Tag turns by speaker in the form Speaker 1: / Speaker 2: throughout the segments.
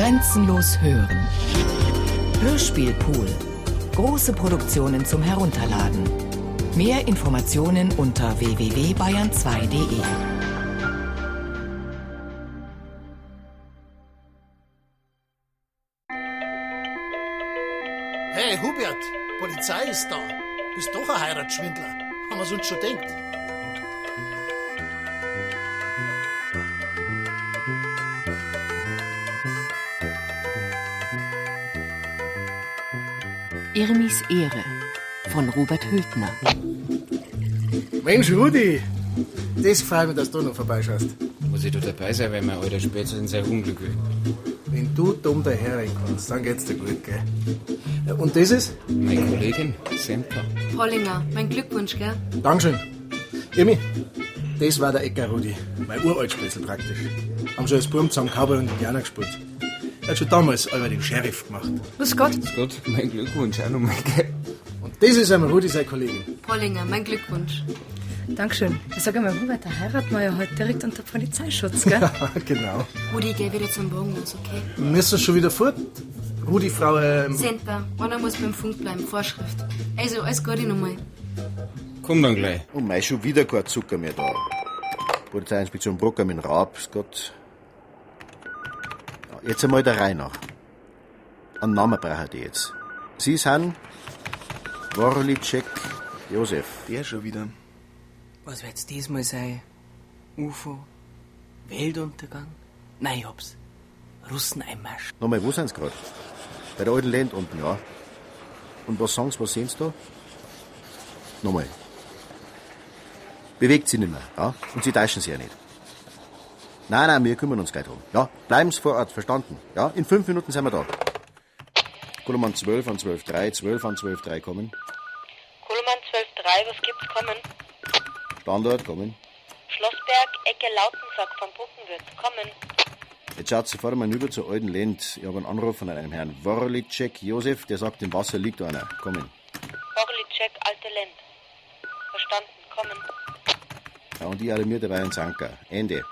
Speaker 1: Grenzenlos hören. Hörspielpool. Große Produktionen zum Herunterladen. Mehr Informationen unter www.bayern2.de.
Speaker 2: Hey Hubert, Polizei ist da. Bist doch ein Heiratsschwindler. Haben wir uns schon denkt.
Speaker 1: Irmis Ehre von Robert Hültner.
Speaker 2: Mensch, Rudi, das freut mich, dass du noch vorbeischaust.
Speaker 3: Muss ich da dabei sein, weil mein alter Spätzle in sein Unglück will.
Speaker 2: Wenn du dumm daher kannst, dann geht's dir gut, gell? Und das ist?
Speaker 3: Meine Kollegin, Semper.
Speaker 4: Pollinger, mein Glückwunsch, gell?
Speaker 2: Dankeschön. Irmi, das war der Ecker Rudi, mein Uraltspätzl praktisch. Haben schon als Burm zusammen Cowboy und Indianer gespielt. Er hat schon damals aber den Sheriff gemacht.
Speaker 4: Grüß Gott.
Speaker 3: Grüß Gott, mein Glückwunsch auch nochmal, gell?
Speaker 2: Und das ist einmal Rudi, seine Kollegin.
Speaker 4: Pollinger, mein Glückwunsch.
Speaker 5: Dankeschön. Ich sag einmal, Hubert, da heiraten wir ja heute direkt unter Polizeischutz, gell?
Speaker 2: genau.
Speaker 4: Rudi, geh wieder zum Bogenlos, okay?
Speaker 2: Wir müssen schon wieder fort. Rudi, Frau, ähm,
Speaker 4: Senta, einer muss beim Funk bleiben, Vorschrift. Also, alles Gute nochmal.
Speaker 3: Komm dann gleich.
Speaker 6: Und mei, schon wieder kein Zucker mehr da. Polizeiinspektion Brucker mit dem Raab, ist Gott. Jetzt einmal der Reihe nach. Einen Namen brauche ich jetzt. Sie sind Worlicek Josef.
Speaker 7: Der schon wieder. Was wird's diesmal sein? UFO? Weltuntergang? Nein, ich hab's. Russeneinmarsch.
Speaker 6: Nochmal, wo sind's grad? Bei der alten Land unten, ja. Und was sagen Sie, was sehen Sie da? Nochmal. Bewegt Sie nicht mehr, ja? Und Sie täuschen sich ja nicht. Nein, nein, wir kümmern uns gleich drum. Ja, bleiben Sie vor Ort, verstanden? Ja, in fünf Minuten sind wir da. Koloman 12 an 12.3, 12 an 12.3 kommen.
Speaker 8: Kohlmann 12.3, was gibt's kommen?
Speaker 6: Standort kommen.
Speaker 8: Schlossberg, Ecke Lautensack vom Bruckenwirt, kommen.
Speaker 6: Jetzt schaut sofort mal rüber zur alten Lend. Ich habe einen Anruf von einem Herrn Worlicek Josef, der sagt, im Wasser liegt einer. Kommen.
Speaker 8: Orlicek, Alte Lend. Verstanden, kommen.
Speaker 6: Ja, und ich alarmiere dabei einen Sanker. Ende.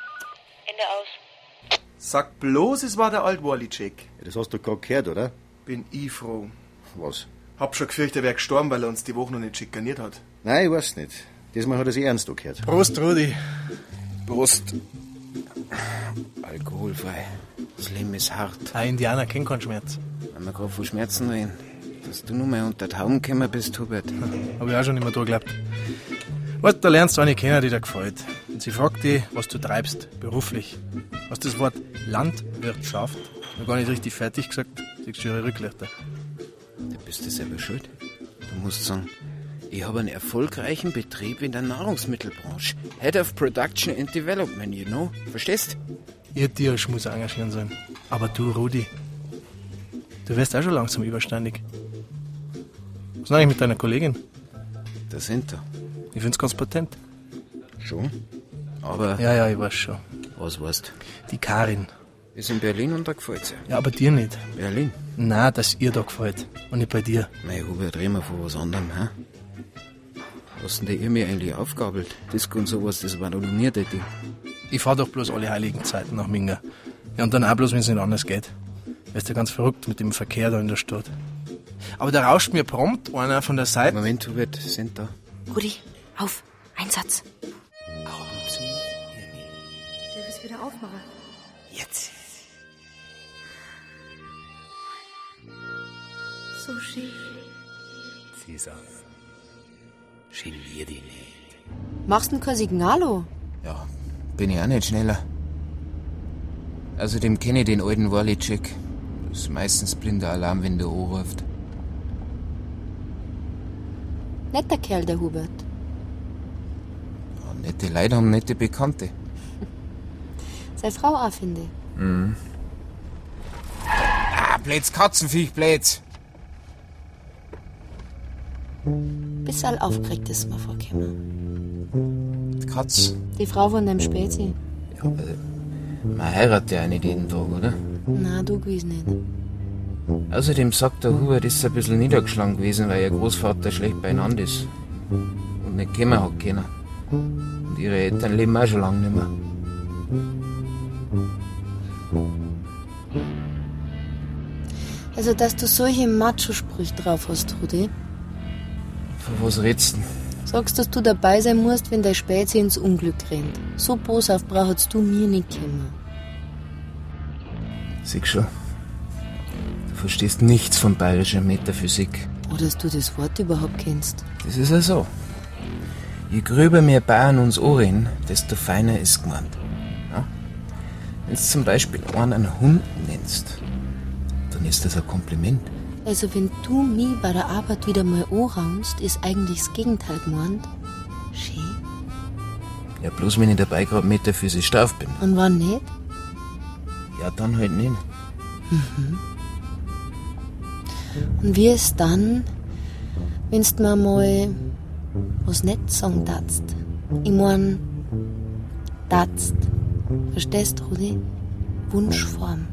Speaker 8: Ende aus.
Speaker 7: Sag bloß, es war der alt Wallicek.
Speaker 6: Ja, das hast du gerade gehört, oder?
Speaker 7: Bin ich froh.
Speaker 6: Was?
Speaker 7: Hab schon gefürchtet, er wäre gestorben, weil er uns die Woche noch nicht schikaniert hat.
Speaker 6: Nein, ich weiß nicht. Diesmal hat er sich ernst gehört.
Speaker 2: Prost, Rudi.
Speaker 3: Prost. Alkoholfrei. Das Leben ist hart.
Speaker 2: Ein Indianer kennt keinen Schmerz.
Speaker 3: Wenn wir gerade von Schmerzen reden. Dass du nur mal unter die Augen gekommen bist, Hubert.
Speaker 2: Hab ich auch schon immer da geglaubt. Weißt, da lernst du eine kennen, die dir gefällt. Und sie fragt dich, was du treibst, beruflich. Hast das Wort Landwirtschaft noch gar nicht richtig fertig gesagt? Siehst du ihre Rücklichter.
Speaker 3: Da bist du selber schuld. Du musst sagen, ich habe einen erfolgreichen Betrieb in der Nahrungsmittelbranche. Head of Production and Development, you know? Verstehst?
Speaker 2: Dich als Schmus engagieren sollen. Aber du, Rudi, du wirst auch schon langsam überständig. Was ist eigentlich mit deiner Kollegin?
Speaker 3: Da sind er.
Speaker 2: Ich find's ganz patent.
Speaker 3: Schon? Aber
Speaker 2: Ja, ja, ich weiß schon.
Speaker 3: was weißt
Speaker 2: Die Karin.
Speaker 3: Ist in Berlin und da gefällt's ihr.
Speaker 2: Ja, aber dir nicht.
Speaker 3: Berlin?
Speaker 2: Na, dass ihr da gefällt. Und nicht bei dir.
Speaker 3: Mei, Hubert, reden wir von was anderem, hä? Was denn der ihr mir eigentlich aufgabelt? Disco und sowas, das war doch nie der Ding.
Speaker 2: Ich fahr doch bloß alle heiligen Zeiten nach Minga. Ja, und dann auch bloß, wenn es nicht anders geht. Weißt du, ganz verrückt mit dem Verkehr da in der Stadt. Aber da rauscht mir prompt einer von der Seite.
Speaker 3: Moment, Hubert, sind da.
Speaker 4: Rudi, auf. Einsatz.
Speaker 3: Augen zu.
Speaker 5: Der will's wieder aufmachen.
Speaker 3: Jetzt.
Speaker 5: So schön.
Speaker 3: Cäsar. Genier dich nicht.
Speaker 4: Machst du kein Signalo?
Speaker 3: Ja, bin ich auch nicht schneller. Außerdem kenne ich den alten Wallicek. Das ist meistens blinder Alarm, wenn der anruft.
Speaker 4: Netter Kerl, der Hubert.
Speaker 3: Ja, nette Leute haben nette Bekannte.
Speaker 4: Seine Frau auch, finde ich.
Speaker 3: Ah, Blätz, Katzenviech, Blätz.
Speaker 4: Bisschen aufgeregt ist mir vorgekommen.
Speaker 3: Die Katz.
Speaker 4: Die Frau von dem Spezi.
Speaker 3: Man heiratet ja nicht jeden Tag, oder?
Speaker 4: Na, du gewiss nicht.
Speaker 3: Außerdem sagt der Hubert, ist ein bisschen niedergeschlagen gewesen, weil ihr Großvater schlecht beieinander ist. Und nicht kommen hat können. Und ihre Eltern leben auch schon lange nicht mehr.
Speaker 5: Also, dass du solche Macho-Sprüche drauf hast, Rudi.
Speaker 3: Von was redst du?
Speaker 5: Sagst, dass du dabei sein musst, wenn der Spätze ins Unglück rennt. So boshaft brauchst du mir nicht kommen.
Speaker 3: Sieh schon. Du verstehst nichts von bayerischer Metaphysik.
Speaker 5: Oder dass du das Wort überhaupt kennst.
Speaker 3: Das ist ja so. Je gröber wir Bayern uns anreden, desto feiner ist gemeint. Ja? Wenn du zum Beispiel einen einen Hund nennst, dann ist das ein Kompliment.
Speaker 5: Also, wenn du mich bei der Arbeit wieder mal anraunst, ist eigentlich das Gegenteil gemeint. Schön.
Speaker 3: Ja, bloß wenn ich dabei gerade metaphysisch drauf bin.
Speaker 5: Und wann nicht?
Speaker 3: Ja, dann halt nicht.
Speaker 5: Und wie ist dann, wenn's mir mal was nicht sagen darfst? Ich mein, darfst. Verstehst du, Rudi? Wunschform.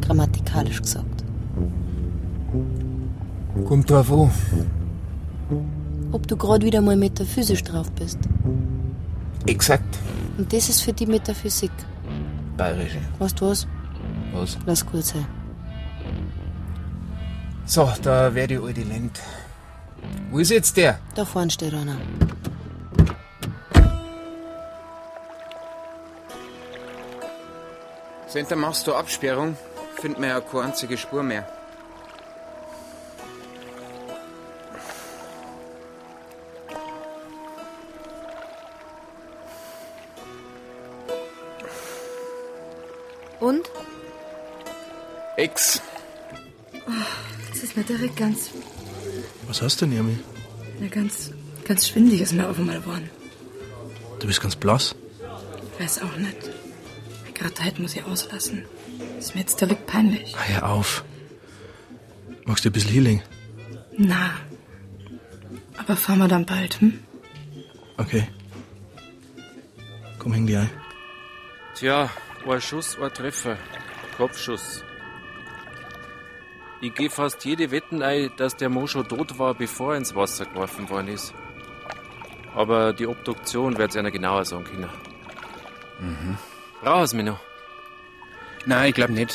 Speaker 5: Grammatikalisch gesagt.
Speaker 3: Kommt drauf an.
Speaker 5: Ob du gerade wieder mal metaphysisch drauf bist.
Speaker 3: Exakt.
Speaker 5: Und das ist für die Metaphysik.
Speaker 3: Bayerische.
Speaker 5: Weißt du was?
Speaker 3: Was?
Speaker 5: Lass gut sein.
Speaker 3: So, da wär die alte Lend. Wo ist jetzt der?
Speaker 5: Da vorne steht einer.
Speaker 3: Center, machst du Absperrung? Find mir ja keine einzige Spur mehr.
Speaker 5: Und?
Speaker 3: Ex.
Speaker 5: Das ist mir direkt ganz,
Speaker 2: Was hast du denn, Irmi?
Speaker 5: na, ganz, ganz schwindig ist mir auf einmal geworden.
Speaker 2: Du bist ganz blass.
Speaker 5: Weiß auch nicht. Gerade heute muss ich auslassen. Ist mir jetzt direkt peinlich.
Speaker 2: Ah, Hör auf. Magst du ein bisschen Healing?
Speaker 5: Na. Aber fahren wir dann bald, hm?
Speaker 2: Okay. Komm, häng die ein.
Speaker 9: Tja, ein Schuss, ein Treffer. Kopfschuss. Ich geh fast jede Wetten ein, dass der Mo schon tot war, bevor er ins Wasser geworfen worden ist. Aber die Obduktion wird's einer genauer sagen können. Mhm. Brauchst mich noch?
Speaker 3: Nein, ich glaub nicht.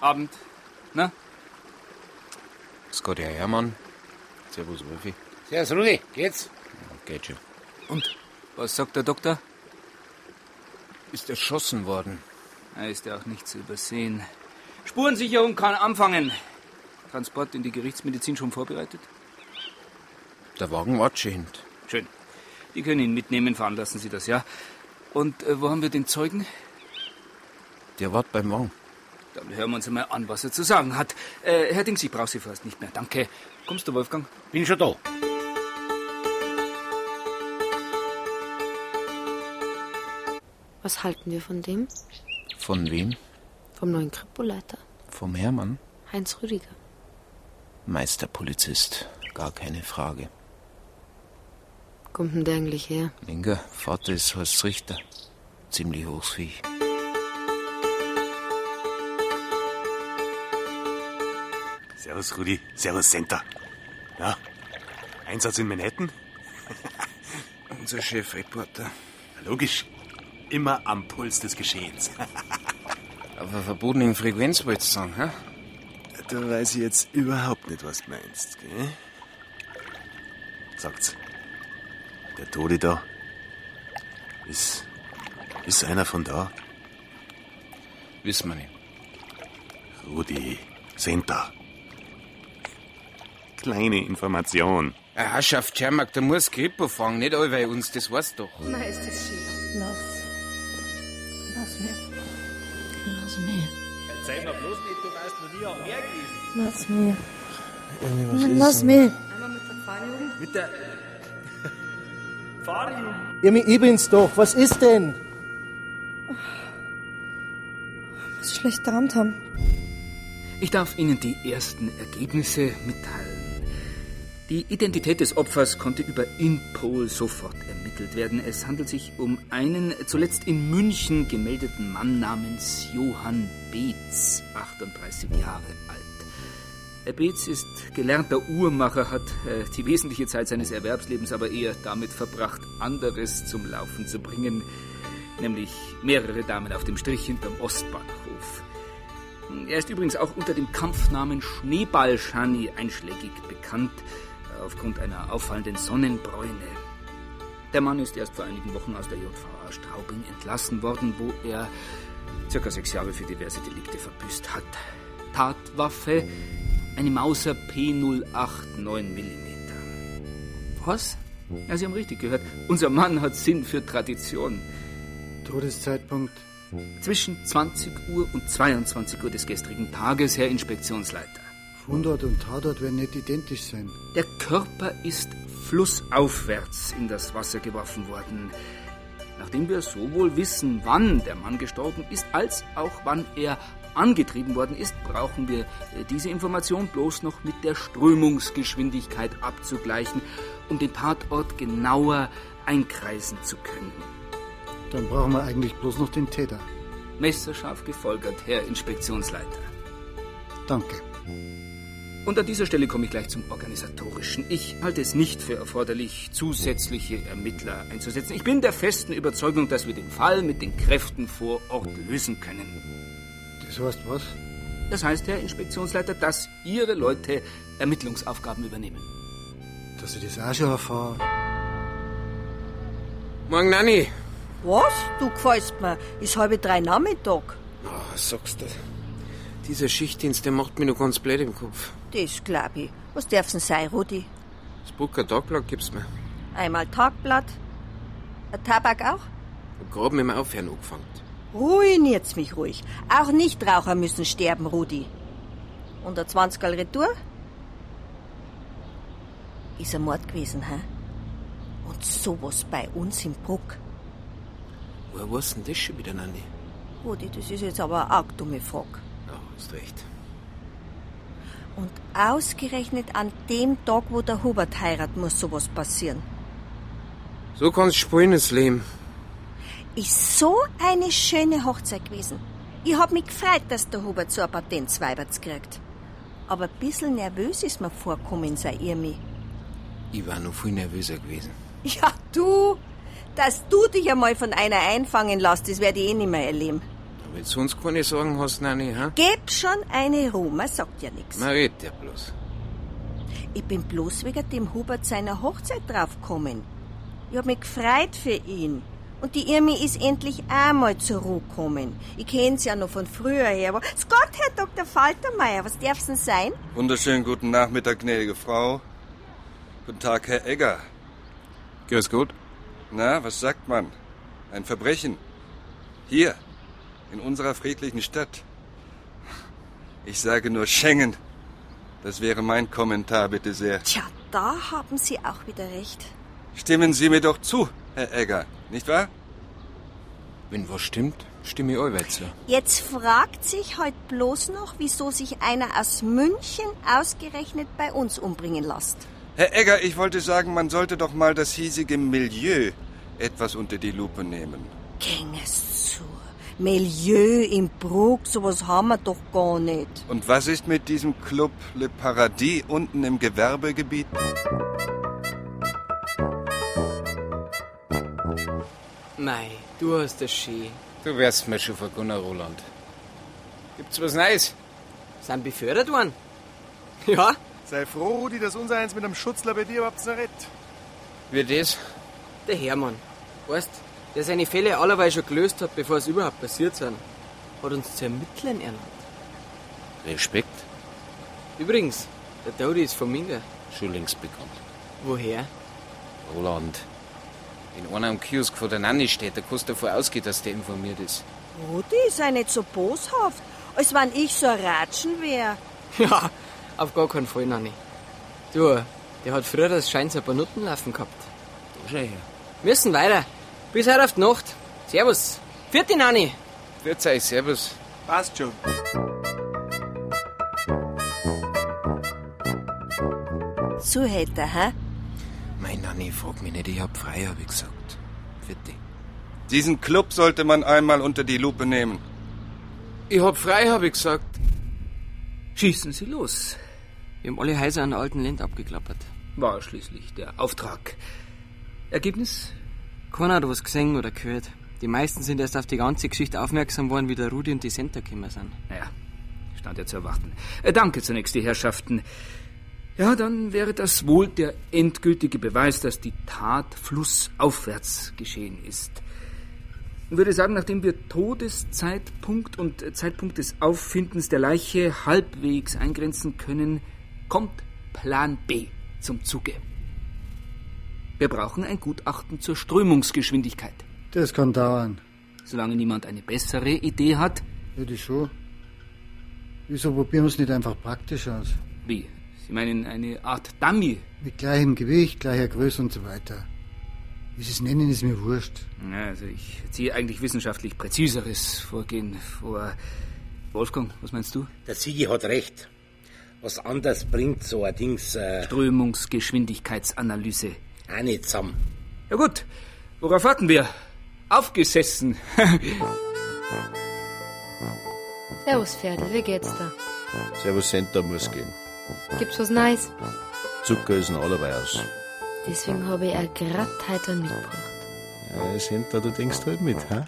Speaker 10: Abend. Na?
Speaker 3: Geht ja Hermann. Servus, Wolfi.
Speaker 10: Servus, Rudi. Geht's?
Speaker 3: Geht schon.
Speaker 10: Und? Was sagt der Doktor?
Speaker 3: Ist erschossen worden.
Speaker 10: Er ist ja auch nicht zu übersehen. Spurensicherung kann anfangen. Transport in die Gerichtsmedizin schon vorbereitet?
Speaker 3: Der Wagen wartet.
Speaker 10: Schön. Die können ihn mitnehmen, veranlassen Sie das, ja? Und äh, wo haben wir den Zeugen?
Speaker 3: Der wartet beim Wagen.
Speaker 10: Dann hören wir uns mal an, was er zu sagen hat. Äh, Herr Dings, ich brauche Sie fast nicht mehr. Danke. Kommst du, Wolfgang?
Speaker 11: Bin schon da.
Speaker 5: Was halten wir von dem?
Speaker 3: Von wem?
Speaker 5: Vom neuen Kripoleiter?
Speaker 3: Vom Hermann?
Speaker 5: Heinz Rüdiger.
Speaker 3: Meisterpolizist. Gar keine Frage.
Speaker 5: Kommt denn der eigentlich her?
Speaker 3: Inga, Vater ist Horst Richter. Ziemlich Vieh.
Speaker 11: Servus, Rudi. Servus, Center. Ja, Einsatz in Manhattan?
Speaker 3: Unser Chefreporter.
Speaker 11: Logisch. Immer am Puls des Geschehens.
Speaker 3: Auf einer verbotenen Frequenz wolltest du sagen, hä?
Speaker 11: Da weiß ich jetzt überhaupt nicht, was du meinst, gell? Sagt's. Der Tode da. Ist. Ist einer von da?
Speaker 3: Wissen wir nicht.
Speaker 11: Rudi. Center. Kleine Information.
Speaker 3: Herrschaft Schermack, da muss Kripo fangen, nicht allweil uns, das weißt du doch.
Speaker 5: Na, ist das schön. Lass Lass mir.
Speaker 12: Erzähl mir bloß nicht, du weißt noch nie am Meer gewesen.
Speaker 5: Lass mir.
Speaker 2: Irmi, was
Speaker 5: Mann,
Speaker 2: ist
Speaker 5: lass
Speaker 2: denn?
Speaker 5: mir.
Speaker 12: Einmal mit der Fahrjugend? Mit der Fahrjugend?
Speaker 2: Irmi, ich bin's doch. Was ist denn?
Speaker 5: Muss ich schlecht geträumt haben.
Speaker 10: Ich darf Ihnen die ersten Ergebnisse mitteilen. Die Identität des Opfers konnte über Interpol sofort ermittelt werden. Es handelt sich um einen zuletzt in München gemeldeten Mann namens Johann Beetz, 38 Jahre alt. Beetz ist gelernter Uhrmacher, hat äh, die wesentliche Zeit seines Erwerbslebens aber eher damit verbracht, anderes zum Laufen zu bringen. nämlich mehrere Damen auf dem Strich hinterm Ostbahnhof. Er ist übrigens auch unter dem Kampfnamen Schneeball-Schani einschlägig bekannt, aufgrund einer auffallenden Sonnenbräune. Der Mann ist erst vor einigen Wochen aus der JVA Straubing entlassen worden, wo er circa sechs Jahre für diverse Delikte verbüßt hat. Tatwaffe, eine Mauser P08 9 mm. Was? Ja, Sie haben richtig gehört. Unser Mann hat Sinn für Tradition.
Speaker 13: Todeszeitpunkt?
Speaker 10: Zwischen 20 Uhr und 22 Uhr des gestrigen Tages, Herr Inspektionsleiter.
Speaker 13: Fundort und Tatort werden nicht identisch sein.
Speaker 10: Der Körper ist flussaufwärts in das Wasser geworfen worden. Nachdem wir sowohl wissen, wann der Mann gestorben ist, als auch wann er angetrieben worden ist, brauchen wir äh, diese Information bloß noch mit der Strömungsgeschwindigkeit abzugleichen, um den Tatort genauer einkreisen zu können.
Speaker 13: Dann brauchen wir eigentlich bloß noch den Täter.
Speaker 10: Messerscharf gefolgert, Herr Inspektionsleiter.
Speaker 13: Danke.
Speaker 10: Und an dieser Stelle komme ich gleich zum Organisatorischen. Ich halte es nicht für erforderlich, zusätzliche Ermittler einzusetzen. Ich bin der festen Überzeugung, dass wir den Fall mit den Kräften vor Ort lösen können.
Speaker 13: Das heißt was?
Speaker 10: Das heißt, Herr Inspektionsleiter, dass Ihre Leute Ermittlungsaufgaben übernehmen.
Speaker 13: Dass ich das auch schon erfahre.
Speaker 3: Morgen, Nanni.
Speaker 14: Was? Du gefällst mir. Ist halbe drei Nachmittag.
Speaker 3: Oh, sagst du. Dieser Schichtdienst, der macht mich noch ganz blöd im Kopf.
Speaker 14: Das glaub ich. Was darf's denn sein, Rudi?
Speaker 3: Das Brucker Tagblatt gibt's mir.
Speaker 14: Einmal Tagblatt. Ein Tabak auch?
Speaker 3: Grad mit dem Aufhören angefangen.
Speaker 14: Ruiniert's mich ruhig. Auch Nichtraucher müssen sterben, Rudi. Und ein 20 Retour? Ist ein Mord gewesen, hä? Und sowas bei uns im Bruck.
Speaker 3: Woher weißt denn das schon wieder, Nanni?
Speaker 14: Rudi, das ist jetzt aber eine arg dumme Frage.
Speaker 3: Ja, hast recht.
Speaker 14: Und ausgerechnet an dem Tag, wo der Hubert heiratet, muss sowas passieren.
Speaker 3: So kann's spielen, das Leben.
Speaker 14: Ist so eine schöne Hochzeit gewesen. Ich hab mich gefreut, dass der Hubert so ein Patentsweiberts kriegt. Aber ein bisschen nervös ist mir vorkommen, sei ihr mich.
Speaker 3: Ich war noch viel nervöser gewesen.
Speaker 14: Ja, du! Dass du dich einmal von einer einfangen lässt, das werde ich eh nicht mehr erleben.
Speaker 3: Wenn du sonst keine Sorgen hast, Nanni, ha?
Speaker 14: Gib schon eine Ruhe, man sagt ja nichts.
Speaker 3: Man redet ja bloß.
Speaker 14: Ich bin bloß wegen dem Hubert seiner Hochzeit draufgekommen. Ich hab mich gefreut für ihn. Und die Irmi ist endlich einmal zur Ruhe gekommen. Ich kenn's ja noch von früher her. Aber Gott, Herr Dr. Faltermeier, was darf's denn sein?
Speaker 15: Wunderschönen guten Nachmittag, gnädige Frau. Guten Tag, Herr Egger.
Speaker 9: Grüß gut.
Speaker 15: Na, was sagt man? Ein Verbrechen. Hier, in unserer friedlichen Stadt. Ich sage nur Schengen. Das wäre mein Kommentar, bitte sehr.
Speaker 14: Tja, da haben Sie auch wieder recht.
Speaker 15: Stimmen Sie mir doch zu, Herr Egger, nicht wahr?
Speaker 3: Wenn was stimmt, stimme ich allweil zu.
Speaker 14: Jetzt fragt sich heute bloß noch, wieso sich einer aus München ausgerechnet bei uns umbringen lässt.
Speaker 15: Herr Egger, ich wollte sagen, man sollte doch mal das hiesige Milieu etwas unter die Lupe nehmen.
Speaker 14: Ging es zu. Milieu im Bruck, sowas haben wir doch gar nicht.
Speaker 15: Und was ist mit diesem Club Le Paradis unten im Gewerbegebiet?
Speaker 7: Mei, du hast das schön.
Speaker 3: Du wärst mir schon vergunner, Roland. Gibt's was Neues?
Speaker 7: Sind befördert worden? Ja.
Speaker 2: Sei froh, Rudi, dass unser eins mit einem Schutzler bei dir überhaupt noch redet.
Speaker 3: Wie das?
Speaker 7: Der Hermann. Weißt, der seine Fälle allerweil schon gelöst hat, bevor es überhaupt passiert sind, hat uns zu Ermittlern ernannt.
Speaker 3: Respekt.
Speaker 7: Übrigens, der Dodi ist von Minga.
Speaker 3: Schon längst bekannt.
Speaker 7: Woher?
Speaker 3: Roland. Wenn einer am Kiosk vor der Nanny steht, da kannst du davon ausgehen, dass der informiert ist.
Speaker 14: Rudi, sei nicht so boshaft, als wenn ich so ein Ratschen wär.
Speaker 7: Ja, auf gar keinen Fall, Nanni. Du, der hat früher das Scheins ein paar Nutten laufen gehabt.
Speaker 3: Da schau her.
Speaker 7: Müssen weiter. Bis heute auf die Nacht. Servus. Vierte Nanni.
Speaker 3: Grüß euch, servus.
Speaker 2: Passt schon.
Speaker 14: So hätte er, hä?
Speaker 3: Mein Nanni, frag mich nicht, ich hab frei, hab ich gesagt. Vierte.
Speaker 15: Diesen Club sollte man einmal unter die Lupe nehmen.
Speaker 3: Ich hab frei, hab ich gesagt.
Speaker 7: Schießen Sie los. Wir haben alle Häuser an der alten Land abgeklappert. War schließlich der Auftrag. Ergebnis? Keiner hat was gesehen oder gehört. Die meisten sind erst auf die ganze Geschichte aufmerksam worden, wie der Rudi und die Center gekommen sind.
Speaker 10: Naja, stand ja zu erwarten. Äh, danke zunächst, die Herrschaften. Ja, dann wäre das wohl der endgültige Beweis, dass die Tat flussaufwärts geschehen ist. Ich würde sagen, nachdem wir Todeszeitpunkt und Zeitpunkt des Auffindens der Leiche halbwegs eingrenzen können, kommt Plan B zum Zuge. Wir brauchen ein Gutachten zur Strömungsgeschwindigkeit.
Speaker 13: Das kann dauern.
Speaker 10: Solange niemand eine bessere Idee hat.
Speaker 13: Würde ich schon. Wieso probieren wir es nicht einfach praktisch aus?
Speaker 10: Wie? Sie meinen eine Art Dummy?
Speaker 13: Mit gleichem Gewicht, gleicher Größe und so weiter. Wie Sie es nennen, ist mir wurscht.
Speaker 10: Ja, also ich ziehe eigentlich wissenschaftlich präziseres Vorgehen vor. Wolfgang, was meinst du?
Speaker 16: Der Sigi hat recht. Was anderes bringt so ein Dings. Äh,
Speaker 10: Strömungsgeschwindigkeitsanalyse.
Speaker 16: Auch nicht zusammen.
Speaker 10: Ja gut, worauf warten wir? Aufgesessen.
Speaker 5: Servus, Pferde, wie geht's da?
Speaker 6: Servus Center muss gehen.
Speaker 5: Gibt's was Neues?
Speaker 6: Zucker ist noch allerweil aus.
Speaker 5: Deswegen habe ich auch grad heute einen mitgebracht.
Speaker 6: Ja, Center, du denkst halt mit, hä?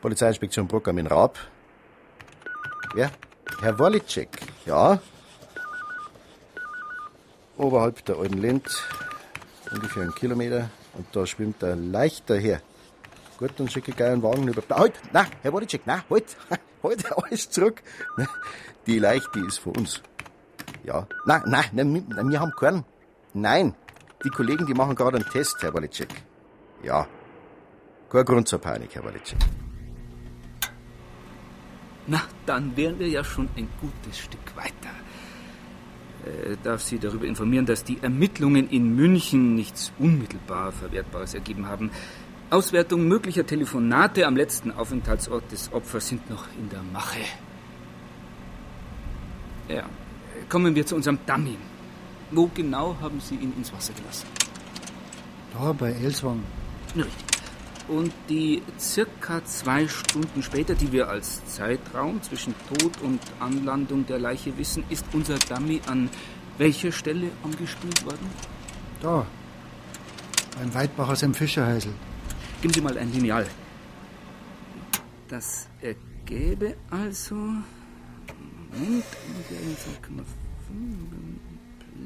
Speaker 6: Polizeiinspektion Bruckheim in Raab. Wer? Herr Wolitschek, ja. Oberhalb der alten Lind, ungefähr einen Kilometer, und da schwimmt ein leichter her. Gut, dann schicke ich einen Wagen über. Na, halt! Na, Herr Wolitschek, na, halt! Halt, alles zurück! Na, Die Leiche, die ist von uns. Ja. Nein, nein, nein, wir- haben keinen. Nein, die Kollegen, die machen gerade einen Test, Herr Wolitschek. Ja. Kein Grund zur Panik, Herr Wolitschek.
Speaker 10: Na, dann wären wir ja schon ein gutes Stück weiter. Äh, darf Sie darüber informieren, dass die Ermittlungen in München nichts unmittelbar Verwertbares ergeben haben. Auswertung möglicher Telefonate am letzten Aufenthaltsort des Opfers sind noch in der Mache. Ja, kommen wir zu unserem Dummy. Wo genau haben Sie ihn ins Wasser gelassen?
Speaker 13: Da, bei Elswang.
Speaker 10: Richtig. Und die circa zwei Stunden später, die wir als Zeitraum zwischen Tod und Anlandung der Leiche wissen, ist unser Dummy an welcher Stelle angespült worden?
Speaker 13: Da. Beim Weidbacher seinem Fischerhäusl.
Speaker 10: Geben Sie mal ein Lineal. Das ergäbe also. Moment, ungefähr 2,5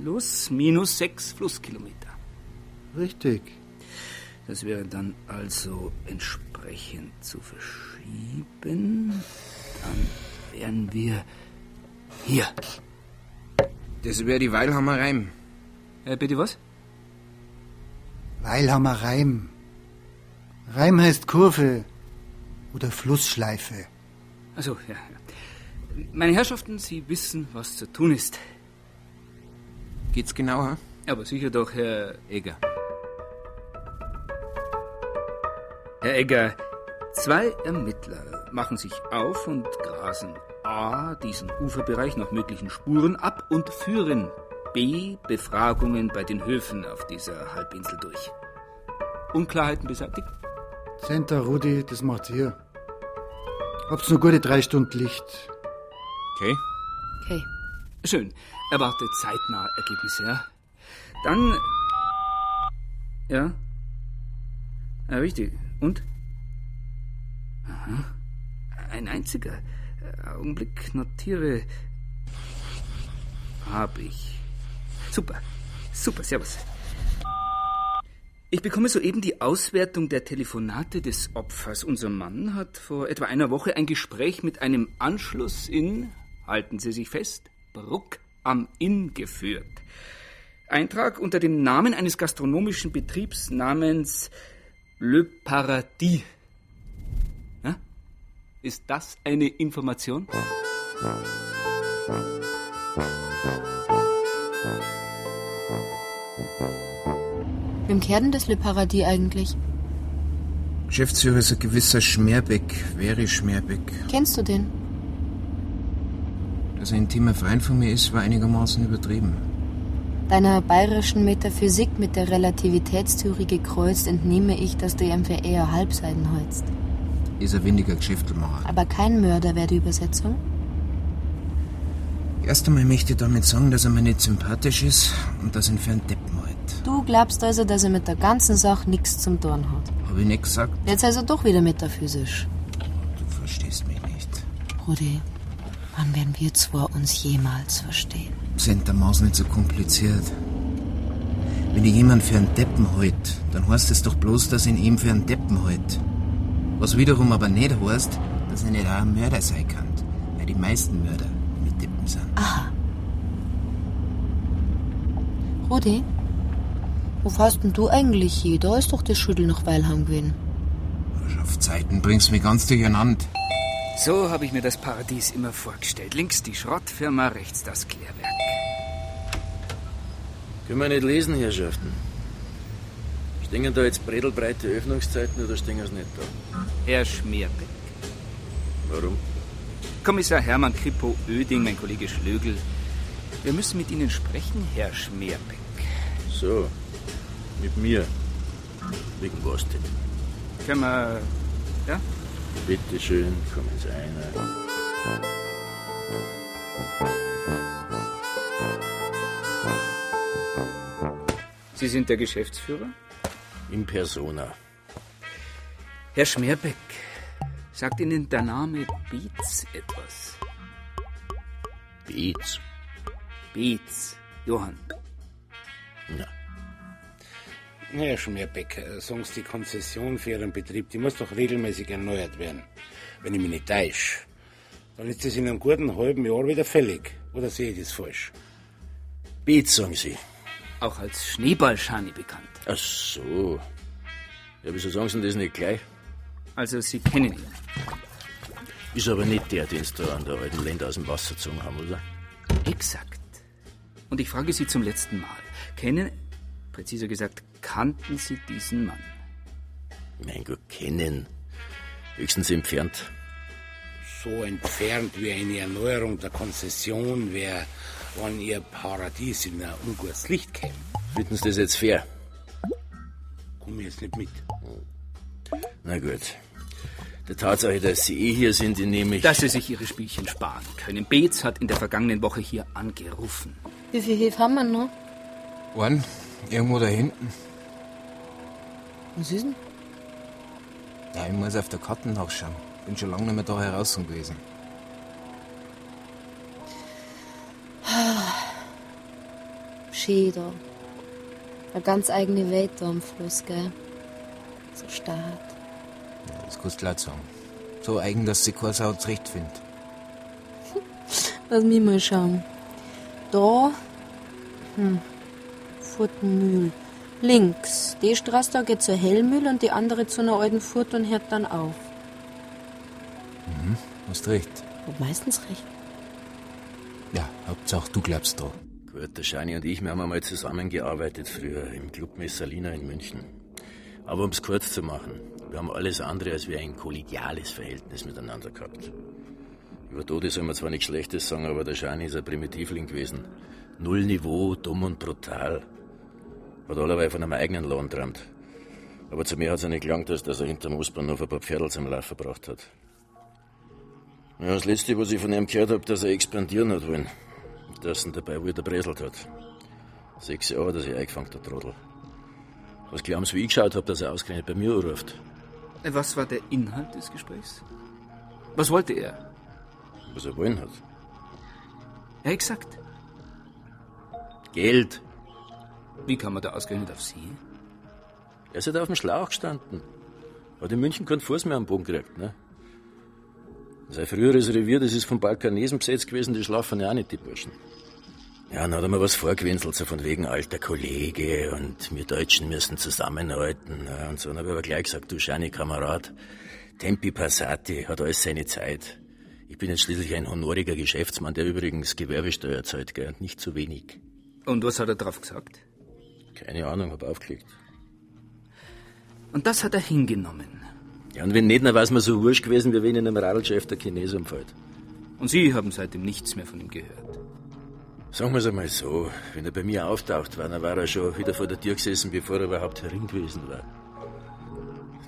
Speaker 10: plus minus 6 Flusskilometer.
Speaker 13: Richtig.
Speaker 10: Das wäre dann also entsprechend zu verschieben. Dann wären wir hier.
Speaker 3: Das wäre die Weilhammer Reim.
Speaker 10: Äh, bitte was?
Speaker 13: Weilhammer Reim. Reim heißt Kurve oder Flussschleife.
Speaker 10: Also, ja. Meine Herrschaften, Sie wissen, was zu tun ist.
Speaker 3: Geht's genauer?
Speaker 10: Aber sicher doch, Herr Egger. Herr Egger, zwei Ermittler machen sich auf und grasen A. diesen Uferbereich nach möglichen Spuren ab und führen B. Befragungen bei den Höfen auf dieser Halbinsel durch. Unklarheiten beseitigt?
Speaker 13: Center, Rudi, das macht's ihr. Habt's nur gute drei Stunden Licht.
Speaker 3: Okay.
Speaker 5: Okay.
Speaker 10: Schön. Erwarte zeitnah Ergebnisse, ja? Dann. Ja? Ja, richtig. Und? Aha. Ein einziger. Augenblick, notiere. Hab ich. Super. Super, servus. Ich bekomme soeben die Auswertung der Telefonate des Opfers. Unser Mann hat vor etwa einer Woche ein Gespräch mit einem Anschluss in, halten Sie sich fest, Bruck am Inn geführt. Eintrag unter dem Namen eines gastronomischen Betriebs namens Le Paradis. Ja? Ist das eine Information?
Speaker 5: Wem kehrt denn das Le Paradis eigentlich?
Speaker 3: Geschäftsführer ist ein gewisser Schmerbeck, Veri Schmerbeck.
Speaker 5: Kennst du den?
Speaker 3: Dass er ein intimer Freund von mir ist, war einigermaßen übertrieben.
Speaker 5: Deiner bayerischen Metaphysik mit der Relativitätstheorie gekreuzt, entnehme ich, dass du für eher Halbseiten holst.
Speaker 3: Ist ein windiger Geschäftelmacher.
Speaker 5: Aber kein Mörder wäre die Übersetzung.
Speaker 3: Erst einmal möchte ich damit sagen, dass er mir nicht sympathisch ist und dass ihn für einen Deppen hält.
Speaker 5: Du glaubst also, dass er mit der ganzen Sache nichts zum tun hat.
Speaker 3: Hab ich nicht gesagt?
Speaker 5: Jetzt also doch wieder metaphysisch.
Speaker 3: Du verstehst mich nicht.
Speaker 5: Rudi, wann werden wir zwei uns jemals verstehen?
Speaker 3: Sind der Maus nicht so kompliziert. Wenn ich jemand für einen Deppen halt, dann heißt es doch bloß, dass ich ihn für einen Deppen halt. Was wiederum aber nicht heißt, dass er nicht auch ein Mörder sein kann. Weil die meisten Mörder mit Deppen sind.
Speaker 5: Aha. Rudi, wo fährst denn du eigentlich hin? Da ist doch das Schüttel nach Weilheim gewesen.
Speaker 3: Auf Zeiten bringst mich ganz durcheinander.
Speaker 10: So habe ich mir das Paradies immer vorgestellt. Links die Schrottfirma, rechts das Klärwerk.
Speaker 17: Können wir nicht lesen, Herrschaften? Stehen da jetzt bredelbreite Öffnungszeiten oder stehen sie nicht da?
Speaker 10: Herr Schmerbeck.
Speaker 17: Warum?
Speaker 10: Kommissar Hermann Kripo Oeding, mein Kollege Schlögel. Wir müssen mit Ihnen sprechen, Herr Schmerbeck.
Speaker 17: So, mit mir. Wegen was denn?
Speaker 10: Können wir. Ja?
Speaker 17: Bitte schön, kommen Sie rein.
Speaker 10: Sie sind der Geschäftsführer?
Speaker 17: In persona.
Speaker 10: Herr Schmerbeck, sagt Ihnen der Name Beetz etwas?
Speaker 17: Beetz?
Speaker 10: Beetz, Johann.
Speaker 17: Na.
Speaker 16: Herr Schmerbeck, äh, sagen Sie, die Konzession für Ihren Betrieb, die muss doch regelmäßig erneuert werden. Wenn ich mich nicht täusche. Dann ist das in einem guten halben Jahr wieder fällig. Oder sehe ich das falsch?
Speaker 17: Beetz, sagen Sie.
Speaker 10: Auch als Schneeballschani bekannt.
Speaker 17: Ach so. Ja, wieso sagen Sie das nicht gleich?
Speaker 10: Also, Sie kennen ihn.
Speaker 17: Ist aber nicht der, den Sie da an der alten Länder aus dem Wasser gezogen haben, oder?
Speaker 10: Exakt. Und ich frage Sie zum letzten Mal. Kennen, präziser gesagt, kannten Sie diesen Mann?
Speaker 17: Mein Gott, kennen. Höchstens entfernt.
Speaker 16: So entfernt wie eine Erneuerung der Konzession wäre, wenn Ihr Paradies in ein ungutes Licht käme.
Speaker 17: Finden Sie das jetzt fair?
Speaker 16: Komm jetzt nicht mit.
Speaker 17: Na gut. Der Tatsache, dass Sie eh hier sind, die nehme ich.
Speaker 10: Dass Sie sich Ihre Spielchen sparen können. Beetz hat in der vergangenen Woche hier angerufen.
Speaker 5: Wie viel Hilfe haben wir noch?
Speaker 3: One, irgendwo da hinten.
Speaker 5: Was ist denn?
Speaker 3: Ja, ich muss auf der Karte nachschauen. Bin schon lange nicht mehr da heraus gewesen.
Speaker 5: Schön da. Eine ganz eigene Welt da am Fluss, gell? So stark.
Speaker 3: Ja, das kannst du laut sagen. So eigen, dass sie keine Sau zurechtfindet.
Speaker 5: Lass mich mal schauen. Da. Hm. Furtenmühl. Links. Die Straße da geht zur Hellmühl und die andere zu einer alten Furt und hört dann auf.
Speaker 3: Mhm, hast recht.
Speaker 5: Hab meistens recht.
Speaker 3: Ja, Hauptsache du glaubst da.
Speaker 17: Der Schani und ich, wir haben einmal zusammengearbeitet früher im Club Messalina in München. Aber um es kurz zu machen, wir haben alles andere als wie ein kollegiales Verhältnis miteinander gehabt. Über Tode soll man zwar nichts Schlechtes sagen, aber der Schani ist ein Primitivling gewesen. Null Niveau, dumm und brutal. Hat allerweil von einem eigenen Lohn träumt. Aber zu mir hat es nicht gelangt, dass er hinterm Ostbahnhof ein paar Pferdl zum Laufen verbracht hat. Ja, das Letzte, was ich von ihm gehört habe, dass er expandieren hat wollen. Dass ihn dabei wieder bräselt hat. Sechs Jahre, dass ich eingefangen der Trottel. Was glauben Sie, wie ich geschaut habe, dass er ausgerechnet bei mir anruft?
Speaker 10: Was war der Inhalt des Gesprächs? Was wollte er?
Speaker 17: Was er wollen hat?
Speaker 10: Ja, exakt.
Speaker 17: Geld.
Speaker 10: Wie kam er da ausgerechnet auf Sie?
Speaker 17: Er ist halt auf dem Schlauch gestanden. Hat in München keinen Fuß mehr am Boden gekriegt, ne? Sein früheres Revier, das ist vom Balkanesen besetzt gewesen, die schlafen ja auch nicht, die Burschen. Ja, dann hat er mir was vorgewinselt, so von wegen alter Kollege und wir Deutschen müssen zusammenhalten. Ja, und so. Dann habe ich aber gleich gesagt, du Schani Kamerad, Tempi Passati hat alles seine Zeit. Ich bin jetzt schließlich ein honoriger Geschäftsmann, der übrigens Gewerbesteuer zahlt, gell, und nicht zu wenig.
Speaker 10: Und was hat er drauf gesagt?
Speaker 17: Keine Ahnung, hab aufgelegt.
Speaker 10: Und das hat er hingenommen.
Speaker 17: Ja, und wenn nicht, dann wär's mir so wurscht gewesen, wie wenn in einem Radlchef der Chines umfällt.
Speaker 10: Und Sie haben seitdem nichts mehr von ihm gehört.
Speaker 17: Sagen wir's einmal so, wenn er bei mir auftaucht war, dann war er schon wieder vor der Tür gesessen, bevor er überhaupt herin gewesen war.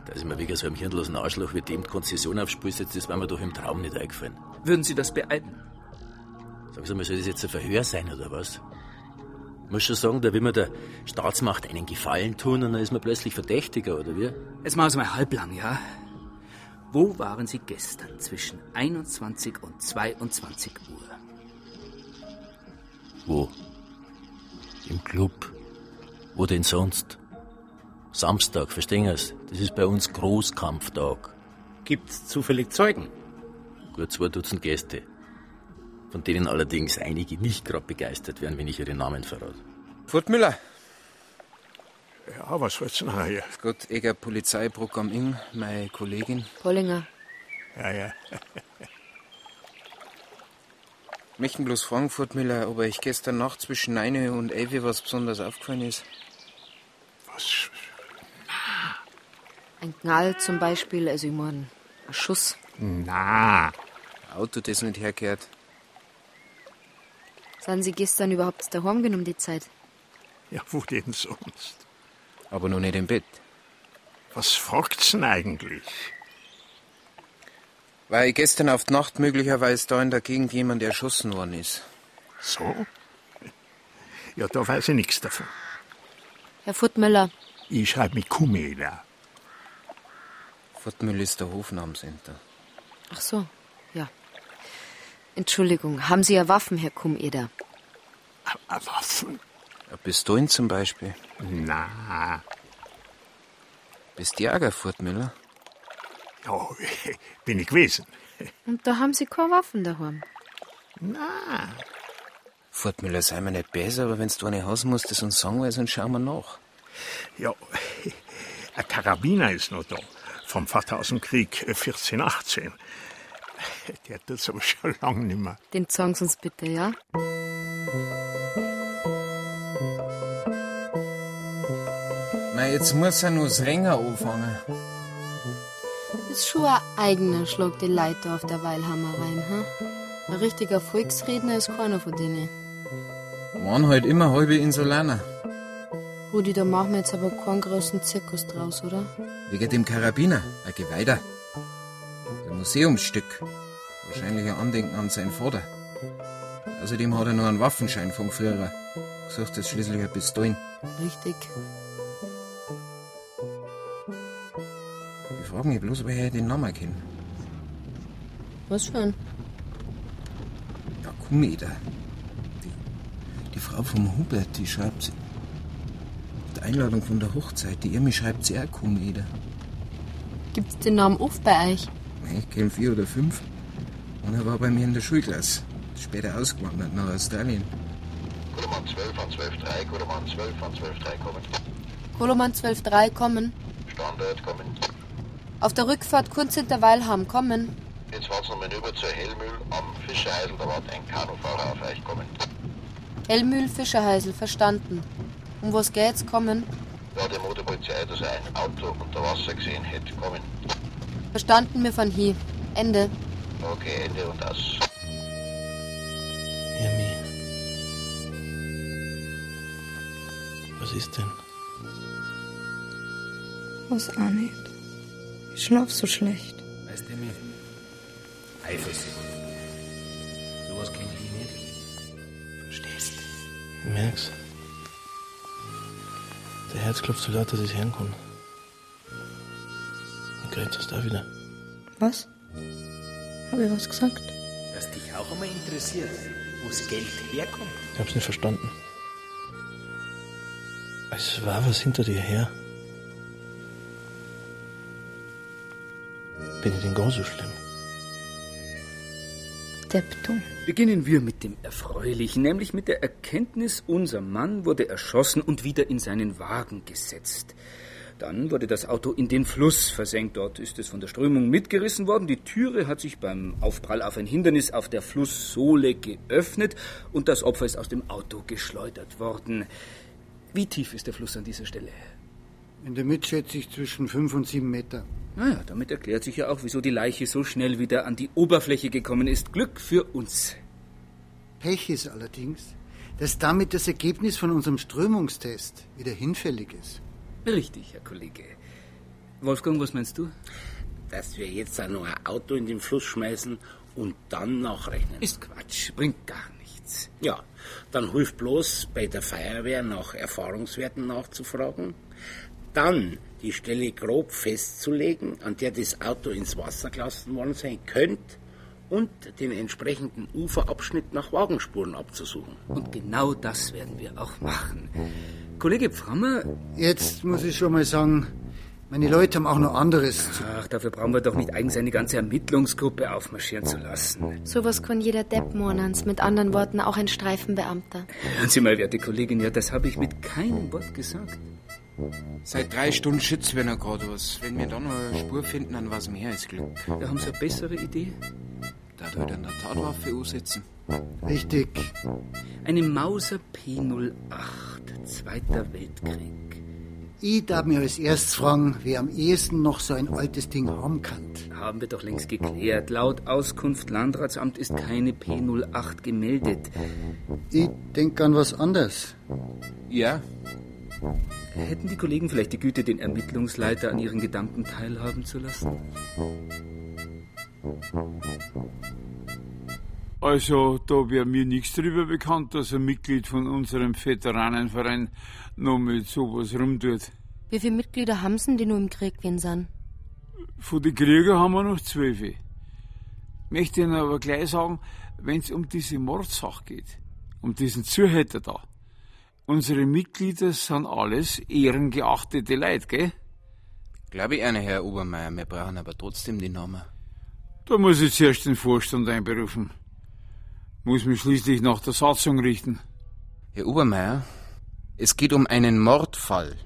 Speaker 17: Dass ich mir wegen so einem hirnlosen Arschloch wie dem die Konzession aufspulst, das war mir doch im Traum nicht eingefallen.
Speaker 10: Würden Sie das beeilen?
Speaker 17: Sag mal, soll das jetzt ein Verhör sein oder was? Ich muss schon sagen, da will man der Staatsmacht einen Gefallen tun und dann ist man plötzlich Verdächtiger, oder wie?
Speaker 10: Jetzt machen Sie mal halblang, ja? Wo waren Sie gestern zwischen 21 und 22 Uhr?
Speaker 17: Wo? Im Club. Wo denn sonst? Samstag, verstehen Sie's? Das ist bei uns Großkampftag.
Speaker 16: Gibt's zufällig Zeugen?
Speaker 17: Gut zwei Dutzend Gäste. Von denen allerdings einige nicht gerade begeistert werden, wenn ich ihre Namen verrate.
Speaker 18: Furtmüller.
Speaker 19: Ja, was willst du denn hier?
Speaker 3: Gut, Eger Polizeibruck am Inn, meine Kollegin.
Speaker 5: Pollinger.
Speaker 19: Ja, ja.
Speaker 3: Möchten bloß fragen, Furtmüller, ob euch gestern Nacht zwischen 9 und 11 was besonders aufgefallen ist.
Speaker 19: Was?
Speaker 5: Ein Knall zum Beispiel, also ich mein, ein Schuss.
Speaker 19: Na.
Speaker 3: Ein Auto, das nicht herkehrt.
Speaker 5: Sind Sie gestern überhaupt daheim genommen, die Zeit?
Speaker 19: Ja, wo denn sonst?
Speaker 3: Aber noch nicht im Bett.
Speaker 19: Was fragt's denn eigentlich?
Speaker 3: Weil gestern auf die Nacht möglicherweise da in der Gegend jemand erschossen worden ist.
Speaker 19: So? Ja, da weiß ich nichts davon.
Speaker 5: Herr Futtmüller.
Speaker 19: Ich schreibe mit Kumela.
Speaker 3: Futtmüller ist der Hofnamensenter.
Speaker 5: Ach so, ja. Entschuldigung, haben Sie ja Waffen, Herr Kumeder?
Speaker 19: Waffen?
Speaker 3: Pistolen zum Beispiel.
Speaker 19: Na.
Speaker 3: Bist Jäger, Furtmüller?
Speaker 19: Oh, bin ich gewesen.
Speaker 5: Und da haben Sie keine Waffen daheim.
Speaker 19: Na.
Speaker 3: Furtmüller, sei mir nicht besser, aber wenn's du eine hast, musst du es uns sagen, weil sonst schauen wir nach.
Speaker 19: Ja, ein Karabiner ist noch da. Vom Vater aus dem Krieg, 1418. Der hat das aber schon lange nicht mehr.
Speaker 5: Den sagen Sie uns bitte, ja?
Speaker 3: Mei, jetzt muss er nur das Ränger anfangen.
Speaker 5: Ist schon ein eigener Schlag die Leute auf der Weilhammer rein, hm? Ein richtiger Volksredner ist keiner von denen.
Speaker 3: Waren halt immer halbe Insulaner.
Speaker 5: Rudi, da machen wir jetzt aber keinen großen Zirkus draus, oder?
Speaker 3: Wegen dem Karabiner, ein Geweihter. Ein Museumsstück. Wahrscheinlich ein Andenken an seinen Vater. Außerdem hat er noch einen Waffenschein vom Führer. Gesagt, das ist schließlich ein Pistolen.
Speaker 5: Richtig.
Speaker 3: Ich frage mich bloß, woher ich den Namen kennt.
Speaker 5: Was für ein?
Speaker 3: Ja, Kumeda. Die, die Frau vom Hubert, die schreibt die Einladung von der Hochzeit, die Irmi schreibt sie auch Kumeda.
Speaker 5: Gibt's den Namen oft bei euch?
Speaker 3: Ich kenne vier oder fünf. Und er war bei mir in der Schulklasse. Später ausgewandert nach Australien.
Speaker 6: Koloman 12 an 12.3, Koloman 12 an 12.3 kommen.
Speaker 5: Koloman 12.3 kommen.
Speaker 6: Standard kommen.
Speaker 5: Auf der Rückfahrt kurz hinter Weilham kommen.
Speaker 6: Jetzt warten wir hinüber zur Hellmühl am Fischerheisel, da wird ein Kanufahrer auf euch kommen.
Speaker 5: Hellmühl, Fischerheisel, verstanden. Um was geht's? Kommen.
Speaker 6: Ja, der Motorpolizei, dass er ein Auto unter Wasser gesehen hätte, kommen.
Speaker 5: Verstanden, wir von hier. Ende.
Speaker 6: Okay, Ende und aus.
Speaker 2: Irmi. Was ist denn?
Speaker 20: Was auch nicht. Ich schlaf so schlecht.
Speaker 17: Weißt du, mir? Eifersucht. Sowas kenn ich nicht. Verstehst?
Speaker 2: Ich merk's. Der Herz klopft so laut, dass ich's hören kann. Und grätzt das da wieder.
Speaker 20: Was? Habe ich was gesagt?
Speaker 16: Dass dich auch einmal interessiert, wo das Geld herkommt.
Speaker 2: Ich hab's nicht verstanden. Es war was hinter dir her. Bin ich denn gar so schlimm?
Speaker 20: Deppto.
Speaker 10: Beginnen wir mit dem Erfreulichen, nämlich mit der Erkenntnis, unser Mann wurde erschossen und wieder in seinen Wagen gesetzt. Dann wurde das Auto in den Fluss versenkt. Dort ist es von der Strömung mitgerissen worden. Die Türe hat sich beim Aufprall auf ein Hindernis auf der Flusssohle geöffnet und das Opfer ist aus dem Auto geschleudert worden. Wie tief ist der Fluss an dieser Stelle?
Speaker 13: In der Mitte schätze ich zwischen fünf und sieben Meter.
Speaker 10: Naja, damit erklärt sich ja auch, wieso die Leiche so schnell wieder an die Oberfläche gekommen ist. Glück für uns.
Speaker 13: Pech ist allerdings, dass damit das Ergebnis von unserem Strömungstest wieder hinfällig ist.
Speaker 10: Richtig, Herr Kollege. Wolfgang, was meinst du?
Speaker 16: Dass wir jetzt auch noch ein Auto in den Fluss schmeißen und dann nachrechnen.
Speaker 10: Ist Quatsch, bringt gar nichts. nichts.
Speaker 16: Ja, dann hilft bloß bei der Feuerwehr nach Erfahrungswerten nachzufragen, dann die Stelle grob festzulegen, an der das Auto ins Wasser gelassen worden sein könnte und den entsprechenden Uferabschnitt nach Wagenspuren abzusuchen.
Speaker 10: Und genau das werden wir auch machen. Kollege Pframmer.
Speaker 13: Jetzt muss ich schon mal sagen, meine Leute haben auch noch anderes zu.
Speaker 10: Ach, dafür brauchen wir doch nicht eigens eine ganze Ermittlungsgruppe aufmarschieren zu lassen.
Speaker 5: Sowas kann jeder Depp Monans, mit anderen Worten auch ein Streifenbeamter.
Speaker 10: Hören Sie mal, werte Kollegin, ja, das habe ich mit keinem Wort gesagt.
Speaker 3: Seit drei Stunden schützen wir noch gerade was. Wenn wir dann noch eine Spur finden, dann was mehr als Glück.
Speaker 10: Da haben Sie eine bessere Idee?
Speaker 3: Da halt an der Tatwaffe ansetzen.
Speaker 13: Richtig.
Speaker 10: Eine Mauser P08, Zweiter Weltkrieg.
Speaker 13: Ich darf mir als erstes fragen, wer am ehesten noch so ein altes Ding haben kann.
Speaker 10: Haben wir doch längst geklärt. Laut Auskunft Landratsamt ist keine P08 gemeldet.
Speaker 13: Ich denke an was anderes.
Speaker 3: Ja.
Speaker 10: Hätten die Kollegen vielleicht die Güte, den Ermittlungsleiter an ihren Gedanken teilhaben zu lassen?
Speaker 18: Also, da wäre mir nichts drüber bekannt, dass ein Mitglied von unserem Veteranenverein noch mit sowas rumtut.
Speaker 5: Wie viele Mitglieder haben Sie, die nur im Krieg gehen sind?
Speaker 18: Von den Kriegern haben wir noch zwölf. Möchte Ihnen aber gleich sagen, wenn es um diese Mordsache geht, um diesen Zuhälter da, unsere Mitglieder sind alles ehrengeachtete Leute, gell?
Speaker 3: Glaube ich eine, Herr Obermeier. Wir brauchen aber trotzdem die Namen.
Speaker 18: Da muss ich zuerst den Vorstand einberufen. Muss mich schließlich nach der Satzung richten.
Speaker 3: Herr Obermeier, es geht um einen Mordfall.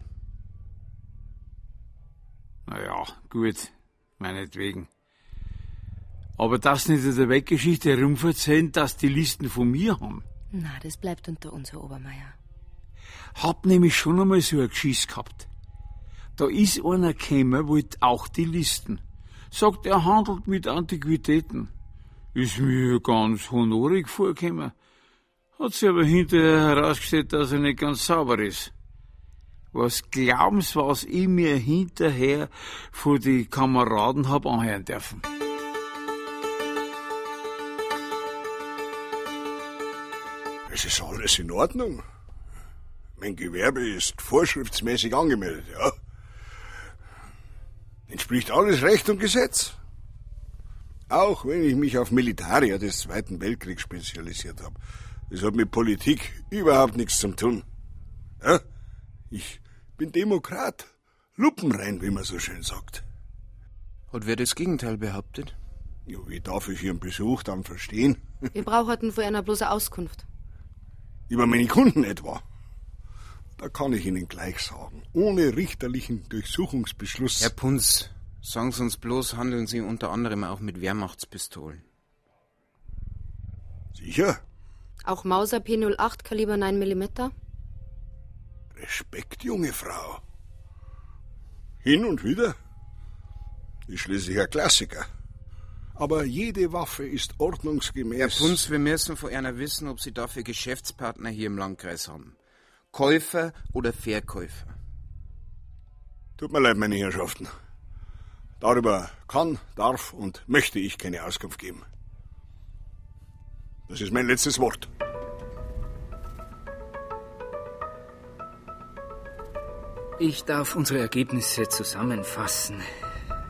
Speaker 18: Na ja, gut, meinetwegen. Aber das nicht in der Weggeschichte herumverzählen, dass die Listen von mir haben.
Speaker 5: Na, das bleibt unter uns, Herr Obermeier.
Speaker 18: Hab nämlich schon einmal so ein Geschiss gehabt. Da ist einer gekommen, wollte auch die Listen. Sagt, er handelt mit Antiquitäten. Ist mir ganz honorig vorgekommen. Hat sich aber hinterher herausgestellt, dass er nicht ganz sauber ist. Was glauben Sie, was ich mir hinterher von die Kameraden hab anhören dürfen?
Speaker 21: Es ist alles in Ordnung. Mein Gewerbe ist vorschriftsmäßig angemeldet, ja. Entspricht alles Recht und Gesetz. Auch wenn ich mich auf Militarier des Zweiten Weltkriegs spezialisiert habe. Das hat mit Politik überhaupt nichts zu tun. Ja? Ich bin Demokrat. Lupenrein, wie man so schön sagt.
Speaker 3: Hat wer das Gegenteil behauptet?
Speaker 21: Ja, wie darf ich Ihren Besuch dann verstehen?
Speaker 5: Wir brauchten für einer bloße Auskunft.
Speaker 21: Über meine Kunden etwa? Da kann ich Ihnen gleich sagen. Ohne richterlichen Durchsuchungsbeschluss.
Speaker 3: Herr Punz, sagen Sie uns bloß, handeln Sie unter anderem auch mit Wehrmachtspistolen.
Speaker 21: Sicher?
Speaker 5: Auch Mauser P08 Kaliber 9 mm?
Speaker 21: Respekt, junge Frau. Hin und wieder. Ist schließlich ein Klassiker. Aber jede Waffe ist ordnungsgemäß.
Speaker 3: Herr Punz, wir müssen von einer wissen, ob Sie dafür Geschäftspartner hier im Landkreis haben. Käufer oder Verkäufer?
Speaker 21: Tut mir leid, meine Herrschaften. Darüber kann, darf und möchte ich keine Auskunft geben. Das ist mein letztes Wort.
Speaker 10: Ich darf unsere Ergebnisse zusammenfassen,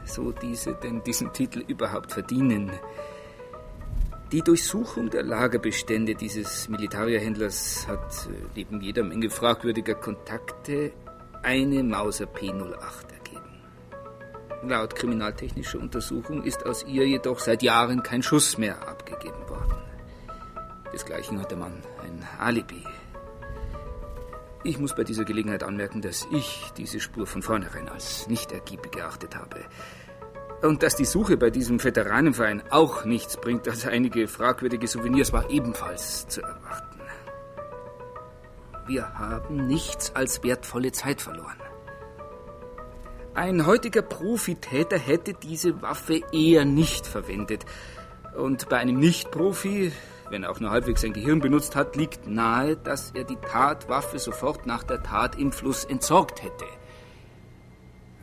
Speaker 10: so diese denn diesen Titel überhaupt verdienen. Die Durchsuchung der Lagerbestände dieses Militarierhändlers hat äh, neben jeder Menge fragwürdiger Kontakte eine Mauser P08 ergeben. Laut kriminaltechnischer Untersuchung ist aus ihr jedoch seit Jahren kein Schuss mehr abgegeben worden. Desgleichen hat der Mann ein Alibi. Ich muss bei dieser Gelegenheit anmerken, dass ich diese Spur von vornherein als nicht ergiebig geachtet habe. Und dass die Suche bei diesem Veteranenverein auch nichts bringt, als einige fragwürdige Souvenirs, war ebenfalls zu erwarten. Wir haben nichts als wertvolle Zeit verloren. Ein heutiger Profitäter hätte diese Waffe eher nicht verwendet. Und bei einem Nicht-Profi, wenn er auch nur halbwegs sein Gehirn benutzt hat, liegt nahe, dass er die Tatwaffe sofort nach der Tat im Fluss entsorgt hätte.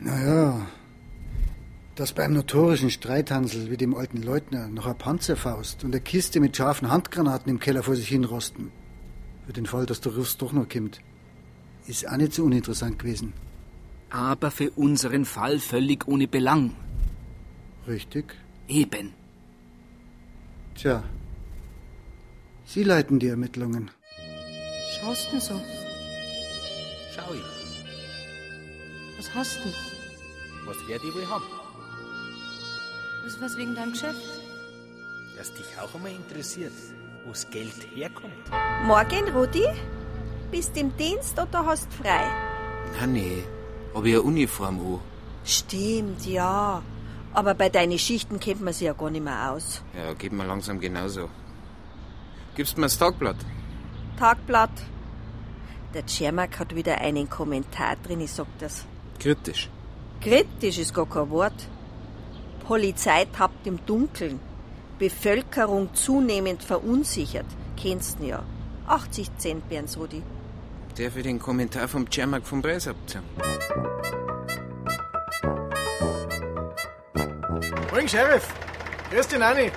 Speaker 13: Naja, Dass beim notorischen Streithansel wie dem alten Leutner noch eine Panzerfaust und eine Kiste mit scharfen Handgranaten im Keller vor sich hinrosten, für den Fall, dass der Russ doch noch kommt, ist auch nicht so uninteressant gewesen.
Speaker 10: Aber für unseren Fall völlig ohne Belang.
Speaker 13: Richtig?
Speaker 10: Eben.
Speaker 13: Tja, Sie leiten die Ermittlungen.
Speaker 5: Schaust denn so?
Speaker 3: Schau ich.
Speaker 5: Was hast denn?
Speaker 3: Was wer die wohl haben?
Speaker 5: Ist was wegen deinem Geschäft?
Speaker 3: Dass dich auch einmal interessiert, wo's Geld herkommt.
Speaker 14: Morgen, Rudi? Bist im Dienst oder hast frei?
Speaker 3: Na nee, hab ich eine Uniform an.
Speaker 14: Stimmt, ja. Aber bei deinen Schichten kennt man sich ja gar nicht mehr aus.
Speaker 3: Ja, geht mir langsam genauso. Gibst mir das Tagblatt?
Speaker 14: Tagblatt. Der Czermak hat wieder einen Kommentar drin, ich sag das.
Speaker 3: Kritisch.
Speaker 14: Kritisch ist gar kein Wort. Polizei tappt im Dunkeln. Bevölkerung zunehmend verunsichert. Kennst du ja. 80 Cent, Berns Rudi.
Speaker 3: Der für den Kommentar vom Czermak vom Preis abziehen.
Speaker 2: Morgen, Sheriff. Grüß dich, Nanni.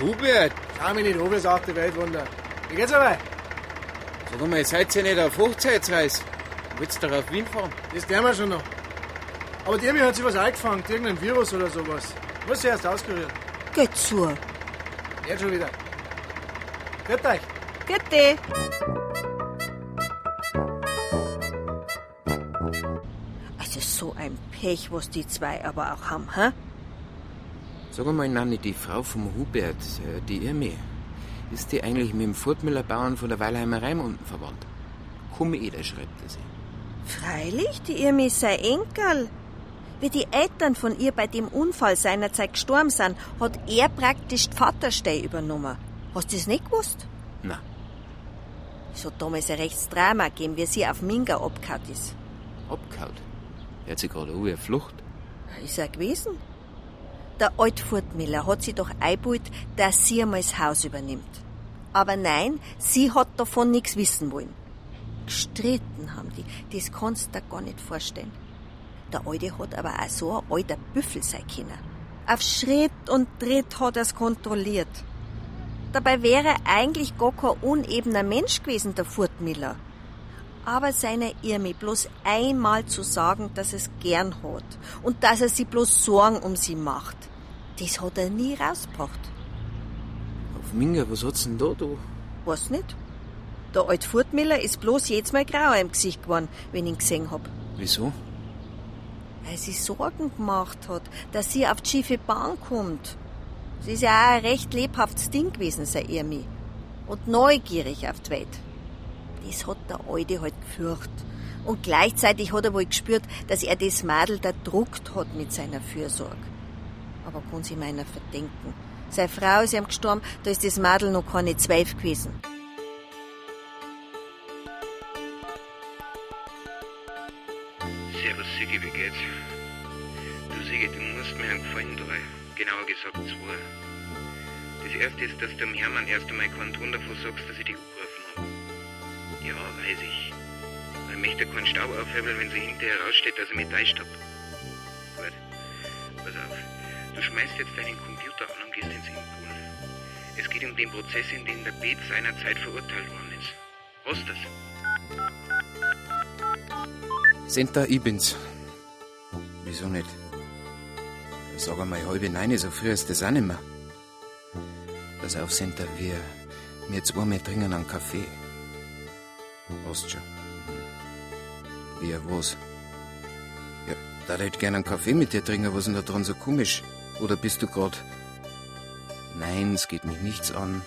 Speaker 3: Hubert,
Speaker 2: Schau mich nicht an, wie sagt die Weltwunder. Wie geht's aber?
Speaker 3: sag mal, seid ihr nicht auf Hochzeitsreise? Willst du doch auf Wien fahren?
Speaker 2: Das werden wir schon noch. Aber die mir hat sich was eingefangen, irgendein Virus oder sowas. Muss sie erst auskurieren.
Speaker 14: Geht zu.
Speaker 2: Jetzt schon wieder. Grüß euch.
Speaker 14: Bitte. Also so ein Pech, was die zwei aber auch haben, hä?
Speaker 3: Sag mal, Nanni, die Frau vom Hubert, äh, die Irmi, ist die eigentlich mit dem Furtmüller Bauern von der Weilheimer Reim unten verwandt? Kumeder schreibt er sie.
Speaker 14: Freilich, die Irmi ist sein Enkel. Wie die Eltern von ihr bei dem Unfall seinerzeit gestorben sind, hat er praktisch die Vaterstei übernommen. Hast du das nicht gewusst?
Speaker 3: Na.
Speaker 14: Es hat damals ein rechtes Drama gegeben, wie sie auf Minga abgehauen ist.
Speaker 3: Abgehauen? Er hat sich gerade an wie eine Flucht.
Speaker 14: Ist er gewesen? Der Altfurtmiller hat sie doch eingebaut, dass sie einmal das Haus übernimmt. Aber nein, sie hat davon nichts wissen wollen. Gestritten haben die, das kannst du dir gar nicht vorstellen. Der Alte hat aber auch so ein alter Büffel sein können. Auf Schritt und Tritt hat er's kontrolliert. Dabei wäre er eigentlich gar kein unebener Mensch gewesen, der Furtmiller. Aber seiner Irmi bloß einmal zu sagen, dass es gern hat und dass er sich bloß Sorgen um sie macht, das hat er nie rausgebracht.
Speaker 3: Auf Minga, was hat's denn da, du?
Speaker 14: Weiß nicht. Der alte Furtmiller ist bloß jedes Mal grauer im Gesicht geworden, wenn ich ihn gesehen hab.
Speaker 3: Wieso?
Speaker 14: Weil sie Sorgen gemacht hat, dass sie auf die schiefe Bahn kommt. Sie ist ja auch ein recht lebhaftes Ding gewesen, sei Irmi. Und neugierig auf die Welt. Das hat der Alte halt gefürcht. Und gleichzeitig hat er wohl gespürt, dass er das Madel da druckt hat mit seiner Fürsorge. Aber kann sich meiner verdenken. Seine Frau ist ihm gestorben, da ist das Madel noch keine zwölf gewesen.
Speaker 3: Gesagt zwei. Das erste ist, dass du dem Hermann erst einmal keinen Ton davon sagst, dass ich dich angerufen habe. Ja, weiß ich. Ich möchte keinen Staub aufhebeln, wenn sie hinterher raussteht, dass ich mich täuscht hab. Gut. Pass auf. Du schmeißt jetzt deinen Computer an und gehst ins Impul. Es geht um den Prozess, in dem der Beat seinerzeit verurteilt worden ist. Was das? Senta, ich bin's. Wieso nicht? Sag einmal halbe Nein, so früh ist das auch nicht mehr. Pass auf, Senta, wir, wir zwei, wir trinken einen Kaffee. Hast schon. Wie, was? Ja, da hätte ich gerne einen Kaffee mit dir trinken, was ist denn da dran so komisch? Oder bist du grad... Nein, es geht mich nichts an.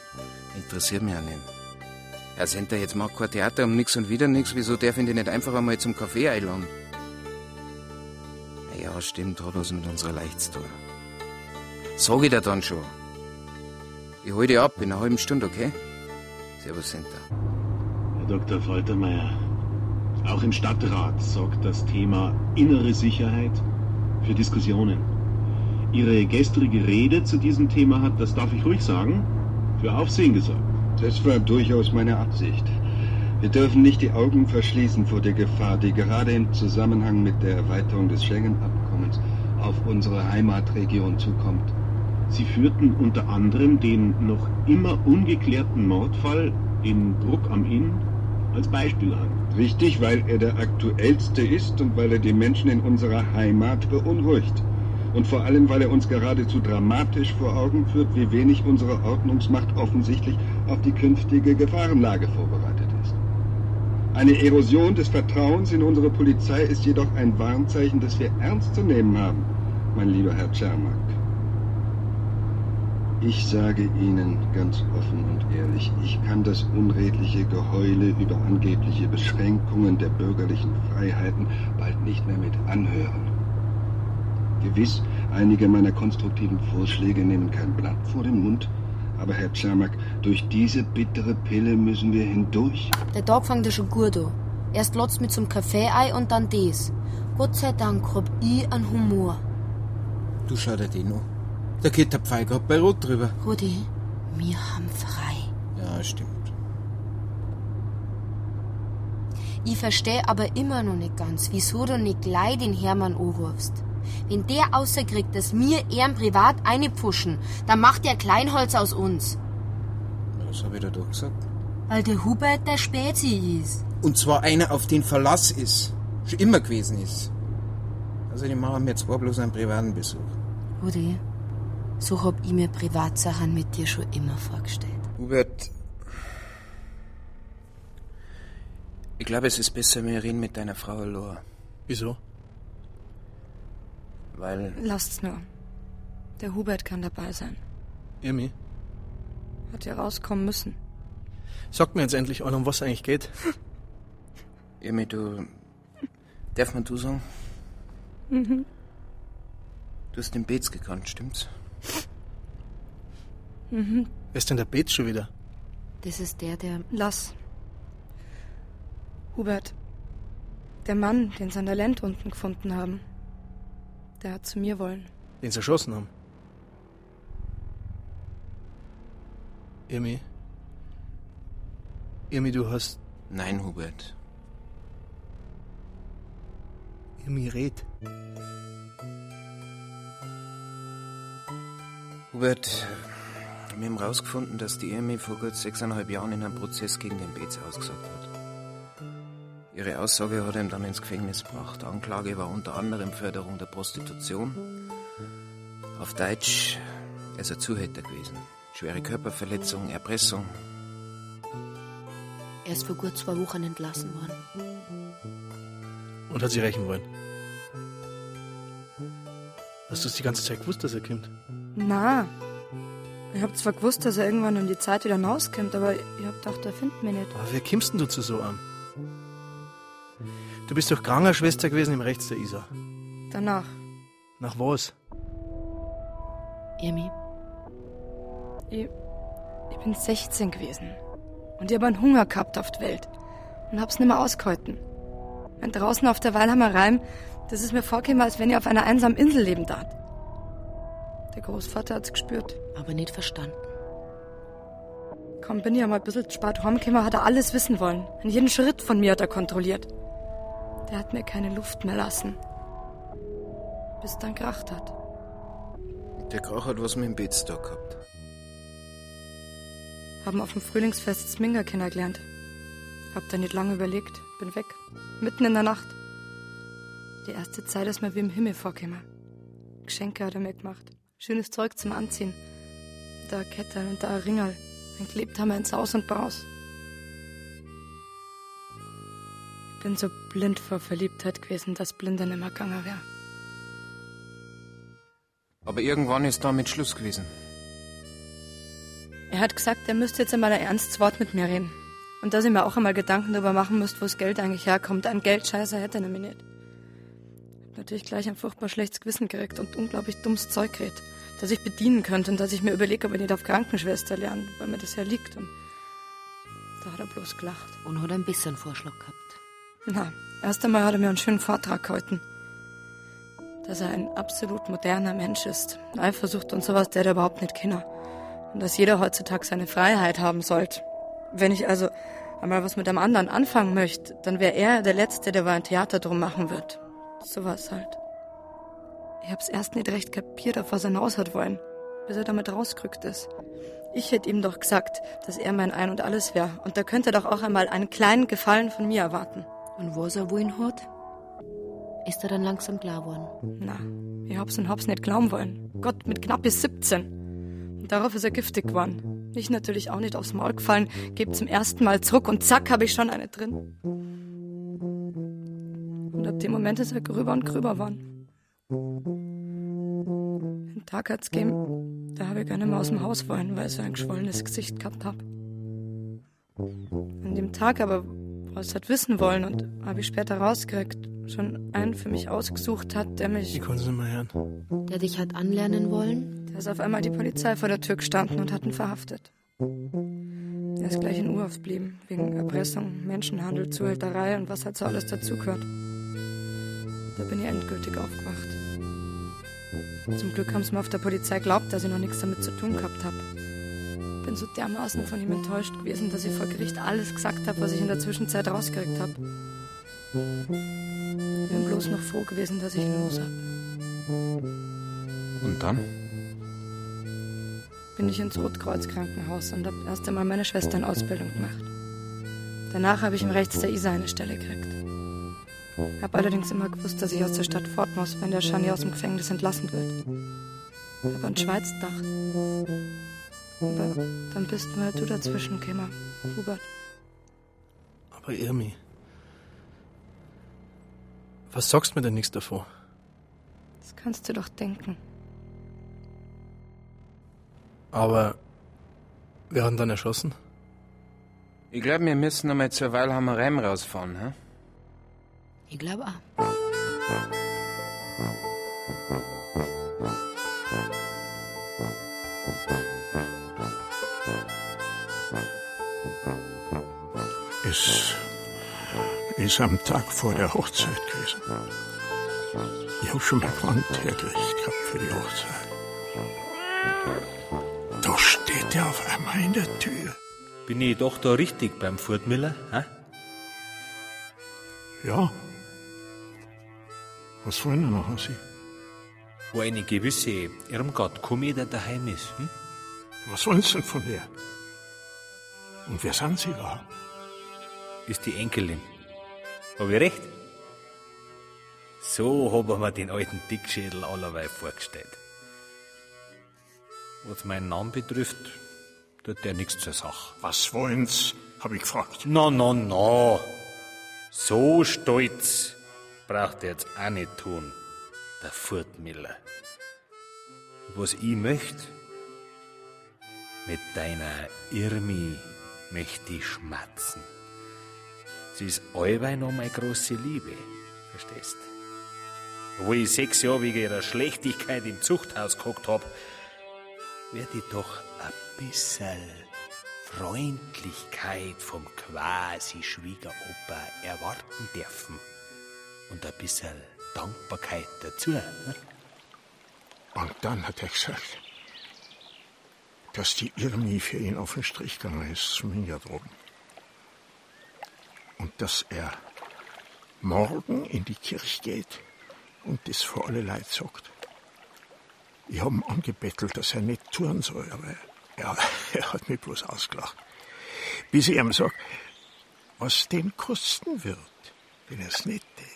Speaker 3: Interessiert mich auch nicht. Herr Senta, jetzt macht kein Theater um nix und wieder nix. Wieso darf ich dich nicht einfach einmal zum Kaffee einladen? Na Ja, stimmt, hat was mit unserer Leicht zu tun. Sag ich dir dann schon. Ich hol dich ab in einer halben Stunde, okay? Servus, Senta.
Speaker 11: Herr Dr. Faltermeier, auch im Stadtrat sorgt das Thema innere Sicherheit für Diskussionen. Ihre gestrige Rede zu diesem Thema hat, das darf ich ruhig sagen, für Aufsehen gesorgt.
Speaker 22: Das war durchaus meine Absicht. Wir dürfen nicht die Augen verschließen vor der Gefahr, die gerade im Zusammenhang mit der Erweiterung des Schengen-Abkommens auf unsere Heimatregion zukommt.
Speaker 11: Sie führten unter anderem den noch immer ungeklärten Mordfall in Bruck am Inn als Beispiel an.
Speaker 22: Richtig, weil er der aktuellste ist und weil er die Menschen in unserer Heimat beunruhigt. Und vor allem, weil er uns geradezu dramatisch vor Augen führt, wie wenig unsere Ordnungsmacht offensichtlich auf die künftige Gefahrenlage vorbereitet. Eine Erosion des Vertrauens in unsere Polizei ist jedoch ein Warnzeichen, das wir ernst zu nehmen haben, mein lieber Herr Czermak. Ich sage Ihnen ganz offen und ehrlich, ich kann das unredliche Geheule über angebliche Beschränkungen der bürgerlichen Freiheiten bald nicht mehr mit anhören. Gewiss, einige meiner konstruktiven Vorschläge nehmen kein Blatt vor den Mund, aber Herr Czermak, durch diese bittere Pille müssen wir hindurch.
Speaker 5: Der Tag fängt ja schon gut an. Erst lotzt mit zum Kaffee ein und dann das. Gott sei Dank hab ich einen Humor.
Speaker 3: Du schau dir den an. Da geht der Pfeil grad bei Rot drüber.
Speaker 5: Rudi, wir haben frei.
Speaker 3: Ja, stimmt.
Speaker 5: Ich verstehe aber immer noch nicht ganz, wieso du nicht gleich den Hermann anrufst. Wenn der außerkriegt, dass wir ehren privat einpfuschen, dann macht der Kleinholz aus uns.
Speaker 3: Was hab ich da doch gesagt?
Speaker 5: Weil der Hubert der Spezi ist.
Speaker 3: Und zwar einer, auf den Verlass ist. Schon immer gewesen ist. Also die machen mir zwar bloß einen privaten Besuch.
Speaker 5: Rudi, so hab ich mir Privatsachen mit dir schon immer vorgestellt.
Speaker 3: Hubert. Ich glaube, es ist besser, wir reden mit deiner Frau Laura.
Speaker 2: Wieso?
Speaker 3: Weil.
Speaker 20: Lasst's nur. Der Hubert kann dabei sein.
Speaker 2: Irmi,
Speaker 20: Hat ja rauskommen müssen.
Speaker 2: sag mir jetzt endlich an, um was es eigentlich geht.
Speaker 3: Irmi, du. Darf man du sagen?
Speaker 20: Mhm.
Speaker 3: Du hast den Beetz gekannt, stimmt's?
Speaker 20: Mhm.
Speaker 2: Wer ist denn der Beetz schon wieder?
Speaker 5: Das ist der, der.
Speaker 20: Lass. Hubert. Der Mann, den sie an der Land unten gefunden haben. Der hat zu mir wollen.
Speaker 2: Den sie erschossen haben. Irmi. Irmi, du hast.
Speaker 3: Nein, Hubert.
Speaker 2: Irmi, red.
Speaker 3: Hubert, wir haben rausgefunden, dass die Irmi vor gut sechseinhalb Jahren in einem Prozess gegen den Beetz ausgesagt hat. Ihre Aussage hat ihn dann ins Gefängnis gebracht. Anklage war unter anderem Förderung der Prostitution. Auf Deutsch, er ist ein Zuhälter gewesen. Schwere Körperverletzung, Erpressung.
Speaker 5: Er ist vor gut zwei Wochen entlassen worden.
Speaker 2: Und hat sie rächen wollen. Hast du es die ganze Zeit gewusst, dass er kommt?
Speaker 20: Na, ich hab zwar gewusst, dass er irgendwann um die Zeit wieder rauskommt, aber ich hab gedacht, er findet mich nicht.
Speaker 2: Aber wer kommst denn du zu so an? Du bist doch Krankenschwester gewesen im Rechts der Isar.
Speaker 20: Danach.
Speaker 2: Nach was?
Speaker 5: Irmi,
Speaker 20: Ich, ich bin 16 gewesen. Und ich hab einen Hunger gehabt auf die Welt. Und hab's nimmer ausgehalten. Und draußen auf der Walhammer das ist mir vorgekommen, als wenn ich auf einer einsamen Insel leben darf. Der Großvater hat's gespürt.
Speaker 5: aber nicht verstanden.
Speaker 20: Kaum bin ich einmal ein bisschen zu spät heimgekommen, hat er alles wissen wollen. Und jeden Schritt von mir hat er kontrolliert. Der hat mir keine Luft mehr lassen. Bis dann kracht hat.
Speaker 3: Der Krach hat was mit dem da gehabt.
Speaker 20: Haben auf dem Frühlingsfest Sminger kennengelernt. Hab da nicht lange überlegt, bin weg. Mitten in der Nacht. Die erste Zeit ist mir wie im Himmel vorgekommen. Geschenke hat er mir gemacht. Schönes Zeug zum Anziehen. Da ein Kettel und da ein Ringerl. Ein gelebt haben wir ins Haus und Braus. Bin so blind vor Verliebtheit gewesen, dass Blinder nimmer gegangen wär.
Speaker 3: Aber irgendwann ist damit Schluss gewesen.
Speaker 20: Er hat gesagt, er müsste jetzt einmal ein ernstes Wort mit mir reden. Und dass ich mir auch einmal Gedanken darüber machen müsste, wo das Geld eigentlich herkommt. Ein Geldscheißer hätte er nämlich nicht. Hab natürlich gleich ein furchtbar schlechtes Gewissen gekriegt und unglaublich dummes Zeug geredet, das ich bedienen könnte und dass ich mir überlege, ob ich nicht auf Krankenschwester lerne, weil mir das ja liegt. Und da hat er bloß gelacht.
Speaker 5: Und hat ein bisschen Vorschlag gehabt.
Speaker 20: Na, erst einmal hat er mir einen schönen Vortrag gehalten. Dass er ein absolut moderner Mensch ist. Eifersucht und sowas, der er überhaupt nicht kennt. Und dass jeder heutzutage seine Freiheit haben sollte. Wenn ich also einmal was mit einem anderen anfangen möchte, dann wäre er der Letzte, der wohl ein Theater drum machen wird. Sowas halt. Ich hab's erst nicht recht kapiert, auf was er hinaus hat wollen, bis er damit rausgerückt ist. Ich hätte ihm doch gesagt, dass er mein Ein und Alles wäre. Und da könnte er doch auch einmal einen kleinen Gefallen von mir erwarten.
Speaker 5: Und was er wohin hat, ist er dann langsam klar geworden.
Speaker 20: Na, ich hab's und hab's nicht glauben wollen. Gott, mit knapp bis 17. Und darauf ist er giftig geworden. Ich natürlich auch nicht aufs Maul gefallen, geb zum ersten Mal zurück und zack, hab ich schon eine drin. Und ab dem Moment ist er gröber und gröber geworden. Einen Tag hat's gegeben, da habe ich gar nicht mehr aus dem Haus wollen, weil ich so ein geschwollenes Gesicht gehabt hab. An dem Tag aber, es hat wissen wollen und habe ich später rausgekriegt, schon einen für mich ausgesucht hat, der mich...
Speaker 2: Ich kann es nicht mehr hören.
Speaker 5: Der dich hat anlernen wollen?
Speaker 20: Da ist auf einmal die Polizei vor der Tür gestanden und hat ihn verhaftet. Er ist gleich in Urhaft geblieben, wegen Erpressung, Menschenhandel, Zuhälterei und was halt so alles dazugehört. Da bin ich endgültig aufgewacht. Zum Glück haben sie mir auf der Polizei glaubt, dass ich noch nichts damit zu tun gehabt habe. Bin so dermaßen von ihm enttäuscht gewesen, dass ich vor Gericht alles gesagt habe, was ich in der Zwischenzeit rausgekriegt habe. Bin bloß noch froh gewesen, dass ich ihn los hab.
Speaker 3: Und dann?
Speaker 20: Bin ich ins Rotkreuz-Krankenhaus und hab erst einmal meine Schwester in Ausbildung gemacht. Danach habe ich im Rechts der Isar eine Stelle gekriegt. Hab allerdings immer gewusst, dass ich aus der Stadt fort muss, wenn der Schani aus dem Gefängnis entlassen wird. Hab an Schweiz gedacht. Aber dann bist mal du dazwischen gekommen, Hubert.
Speaker 2: Aber Irmi, was sagst du mir denn nichts davon?
Speaker 20: Das kannst du doch denken.
Speaker 2: Aber wer hat ihn dann erschossen?
Speaker 3: Ich glaube, wir müssen einmal zur Weilhammer Reim rausfahren, hä?
Speaker 5: Ich glaube auch.
Speaker 19: Es ist am Tag vor der Hochzeit gewesen. Ich habe schon mein hergerichtet gehabt für die Hochzeit. Da steht er auf einmal in der Tür.
Speaker 12: Bin ich doch da richtig beim Furtmiller, hä?
Speaker 19: Ja. Was wollen wir noch an Sie?
Speaker 12: Wo eine gewisse Irmgard Kommeder daheim ist, hm?
Speaker 19: Was wollen Sie denn von der? Und wer sind Sie überhaupt?
Speaker 12: Ist die Enkelin. Hab ich recht? So hab ich mir den alten Dickschädel allerweil vorgestellt. Was meinen Namen betrifft, tut der nichts zur Sache.
Speaker 19: Was wollen's? Hab ich gefragt.
Speaker 12: Na, na, na. So stolz braucht er jetzt auch nicht tun, der Furtmiller. Was ich möchte, mit deiner Irmi möchte ich schmatzen. Sie ist allweil noch meine große Liebe, verstehst? Wo ich sechs Jahre wegen ihrer Schlechtigkeit im Zuchthaus gehockt hab, werd ich doch ein bisschen Freundlichkeit vom quasi Schwiegeropa erwarten dürfen. Und ein bisschen Dankbarkeit dazu. Ne?
Speaker 19: Und dann hat er gesagt, dass die Irmi für ihn auf den Strich gegangen ist zum Hingerdroben. Und dass er morgen in die Kirche geht und das vor alle Leute sagt. Ich hab ihn angebettelt, dass er nicht tun soll, aber er, er hat mich bloß ausgelacht. Bis ich ihm sag, was den kosten wird, wenn er es nicht tät.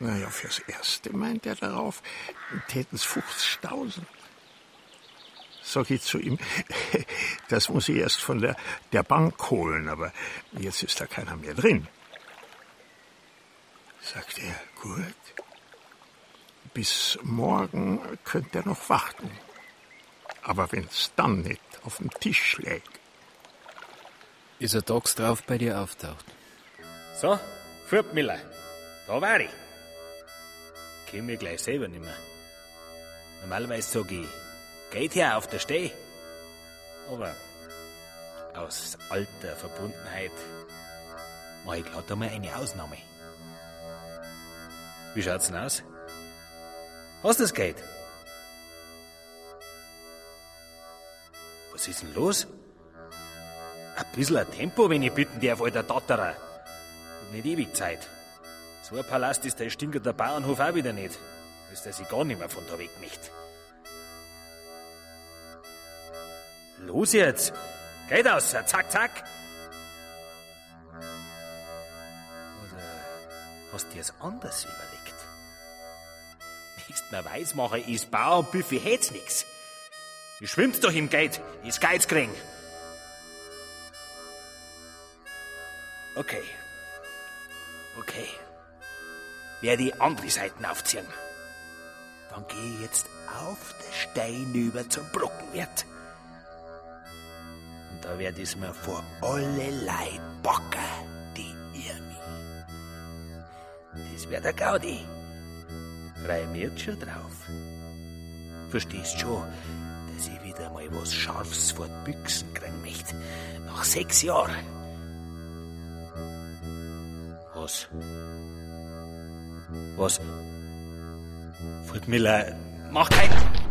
Speaker 19: Naja, fürs Erste meint er darauf, täten's 50.000. Sag ich zu ihm, das muss ich erst von der, der Bank holen, aber jetzt ist da keiner mehr drin. Sagt er, gut. Bis morgen könnt ihr noch warten. Aber wenn's dann nicht auf dem Tisch schlägt.
Speaker 3: Ist er tags drauf bei dir auftaucht?
Speaker 12: So, Furtmiller, da war ich. Kenn mich gleich selber nimmer. Normalerweise sag ich, geht her auf der Steh. Aber aus alter Verbundenheit mach ich glatt einmal eine Ausnahme. Wie schaut's denn aus? Hast du das Geld? Was ist denn los? Ein bisschen ein Tempo, wenn ich bitten darf, alter Tatterer. Hab nicht ewig Zeit. So ein Palast ist der Stinker der Bauernhof auch wieder nicht. Ist er sich gar nicht mehr von da weg nicht. Los jetzt! Geht aus, zack, zack! Oder hast du dir es anders überlegt? Nächst mir weismachen, ist Bauer und Büffi hätt's nix. Ihr schwimmt doch im Geld, ist Geizkring. Okay. Okay. Wer die andere Seiten aufziehen. Dann geh ich jetzt auf der Stein über zum Brockenwirt. Da werd ich's mir vor alle Leid backen, die Irmi. Das wär der Gaudi. Frei mir jetzt schon drauf. Verstehst schon, dass ich wieder mal was Scharfes vor die Büchsen kriegen möchte. Nach sechs Jahren. Was? Was? Furtmiller, mach kein...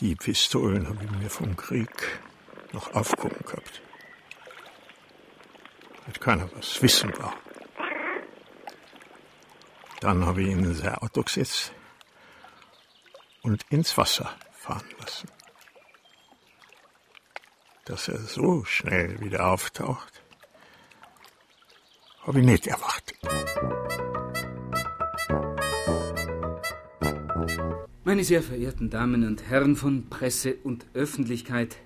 Speaker 19: Die Pistolen habe ich mir vom Krieg noch aufgehoben gehabt. Hat keiner was wissen war. Dann habe ich ihn in sein Auto gesetzt und ins Wasser fahren lassen. Dass er so schnell wieder auftaucht, habe ich nicht erwartet.
Speaker 10: Meine sehr verehrten Damen und Herren von Presse und Öffentlichkeit,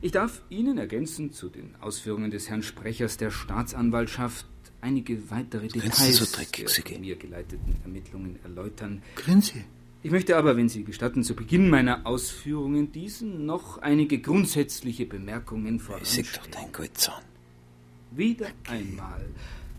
Speaker 10: ich darf Ihnen ergänzend zu den Ausführungen des Herrn Sprechers der Staatsanwaltschaft einige weitere Details
Speaker 3: so
Speaker 10: der mir geleiteten Ermittlungen erläutern.
Speaker 13: Grinse.
Speaker 10: Ich möchte aber, wenn Sie gestatten, zu Beginn meiner Ausführungen diesen noch einige grundsätzliche Bemerkungen voranstellen.
Speaker 3: doch dein Goldzahn.
Speaker 10: Wieder einmal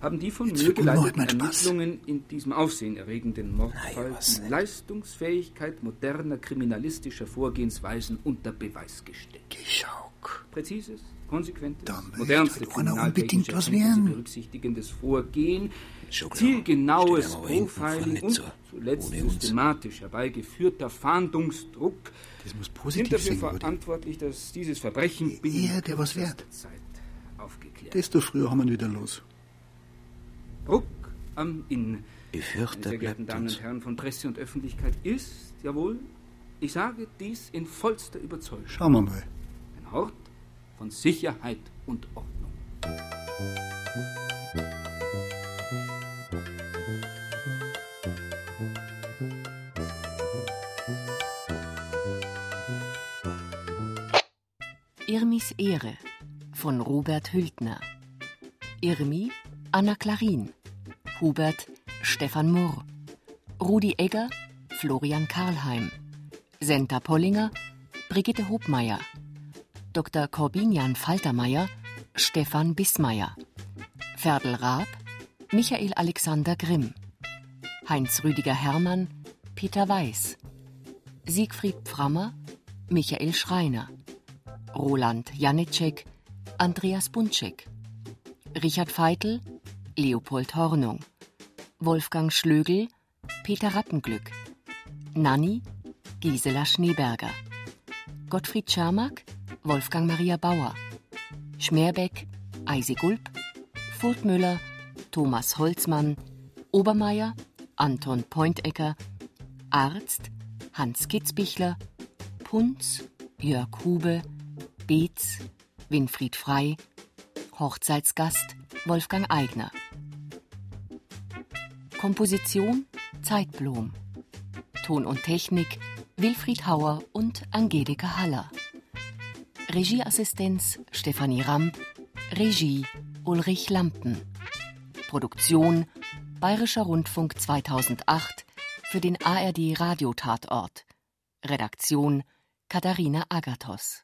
Speaker 10: haben die von
Speaker 13: Jetzt
Speaker 10: mir geleiteten. Ermittlungen in diesem aufsehenerregenden Mordfall die? Leistungsfähigkeit moderner kriminalistischer Vorgehensweisen unter Beweis gestellt.
Speaker 13: Geschauk.
Speaker 10: Präzises, konsequentes,
Speaker 13: möchte
Speaker 10: modernste kriminaltechnische berücksichtigendes Vorgehen,
Speaker 3: Schon klar.
Speaker 10: zielgenaues Profiling und
Speaker 3: so.
Speaker 10: zuletzt systematisch herbeigeführter Fahndungsdruck
Speaker 13: Das muss
Speaker 10: sind
Speaker 13: positiv
Speaker 10: dafür verantwortlich, dass dieses Verbrechen binnen
Speaker 13: der was wert.
Speaker 10: Zeit aufgeklärt
Speaker 13: Desto früher haben wir ihn wieder los.
Speaker 10: Druck am Inn.
Speaker 3: Ich fürchte,
Speaker 10: Meine sehr geehrten Damen und Herren von Presse und Öffentlichkeit ist, jawohl, ich sage dies in vollster Überzeugung,
Speaker 13: Schauen wir mal.
Speaker 10: ein Ort von Sicherheit und Ordnung.
Speaker 23: Irmis Ehre von Robert Hültner. Irmi Anna Klarin. Hubert Stefan Murr. Rudi Egger Florian Karlheim. Senta Pollinger Brigitte Hobmeier. Dr. Corbinian Faltermeier Stefan Bismeier. Ferdl Raab Michael Alexander Grimm. Heinz Rüdiger Hermann Peter Weiß. Siegfried Pframmer Michael Schreiner. Roland Janicek, Andreas Bunczek, Richard Feitel, Leopold Hornung, Wolfgang Schlögel, Peter Rappenglück, Nanni, Gisela Schneeberger, Gottfried Czermak, Wolfgang Maria Bauer, Schmerbeck, Eisi Gulb, Furtmüller, Thomas Holzmann, Obermeier, Anton Pointecker, Arzt, Hans Kitzbichler, Punz, Jörg Hube, Beetz, Winfried Frei, Hochzeitsgast Wolfgang Eigner. Komposition Zeitblom. Ton und Technik Wilfried Hauer und Angelika Haller. Regieassistenz Stefanie Ramp. Regie Ulrich Lampen. Produktion Bayerischer Rundfunk 2008 für den ARD Radiotatort. Redaktion Katharina Agathos.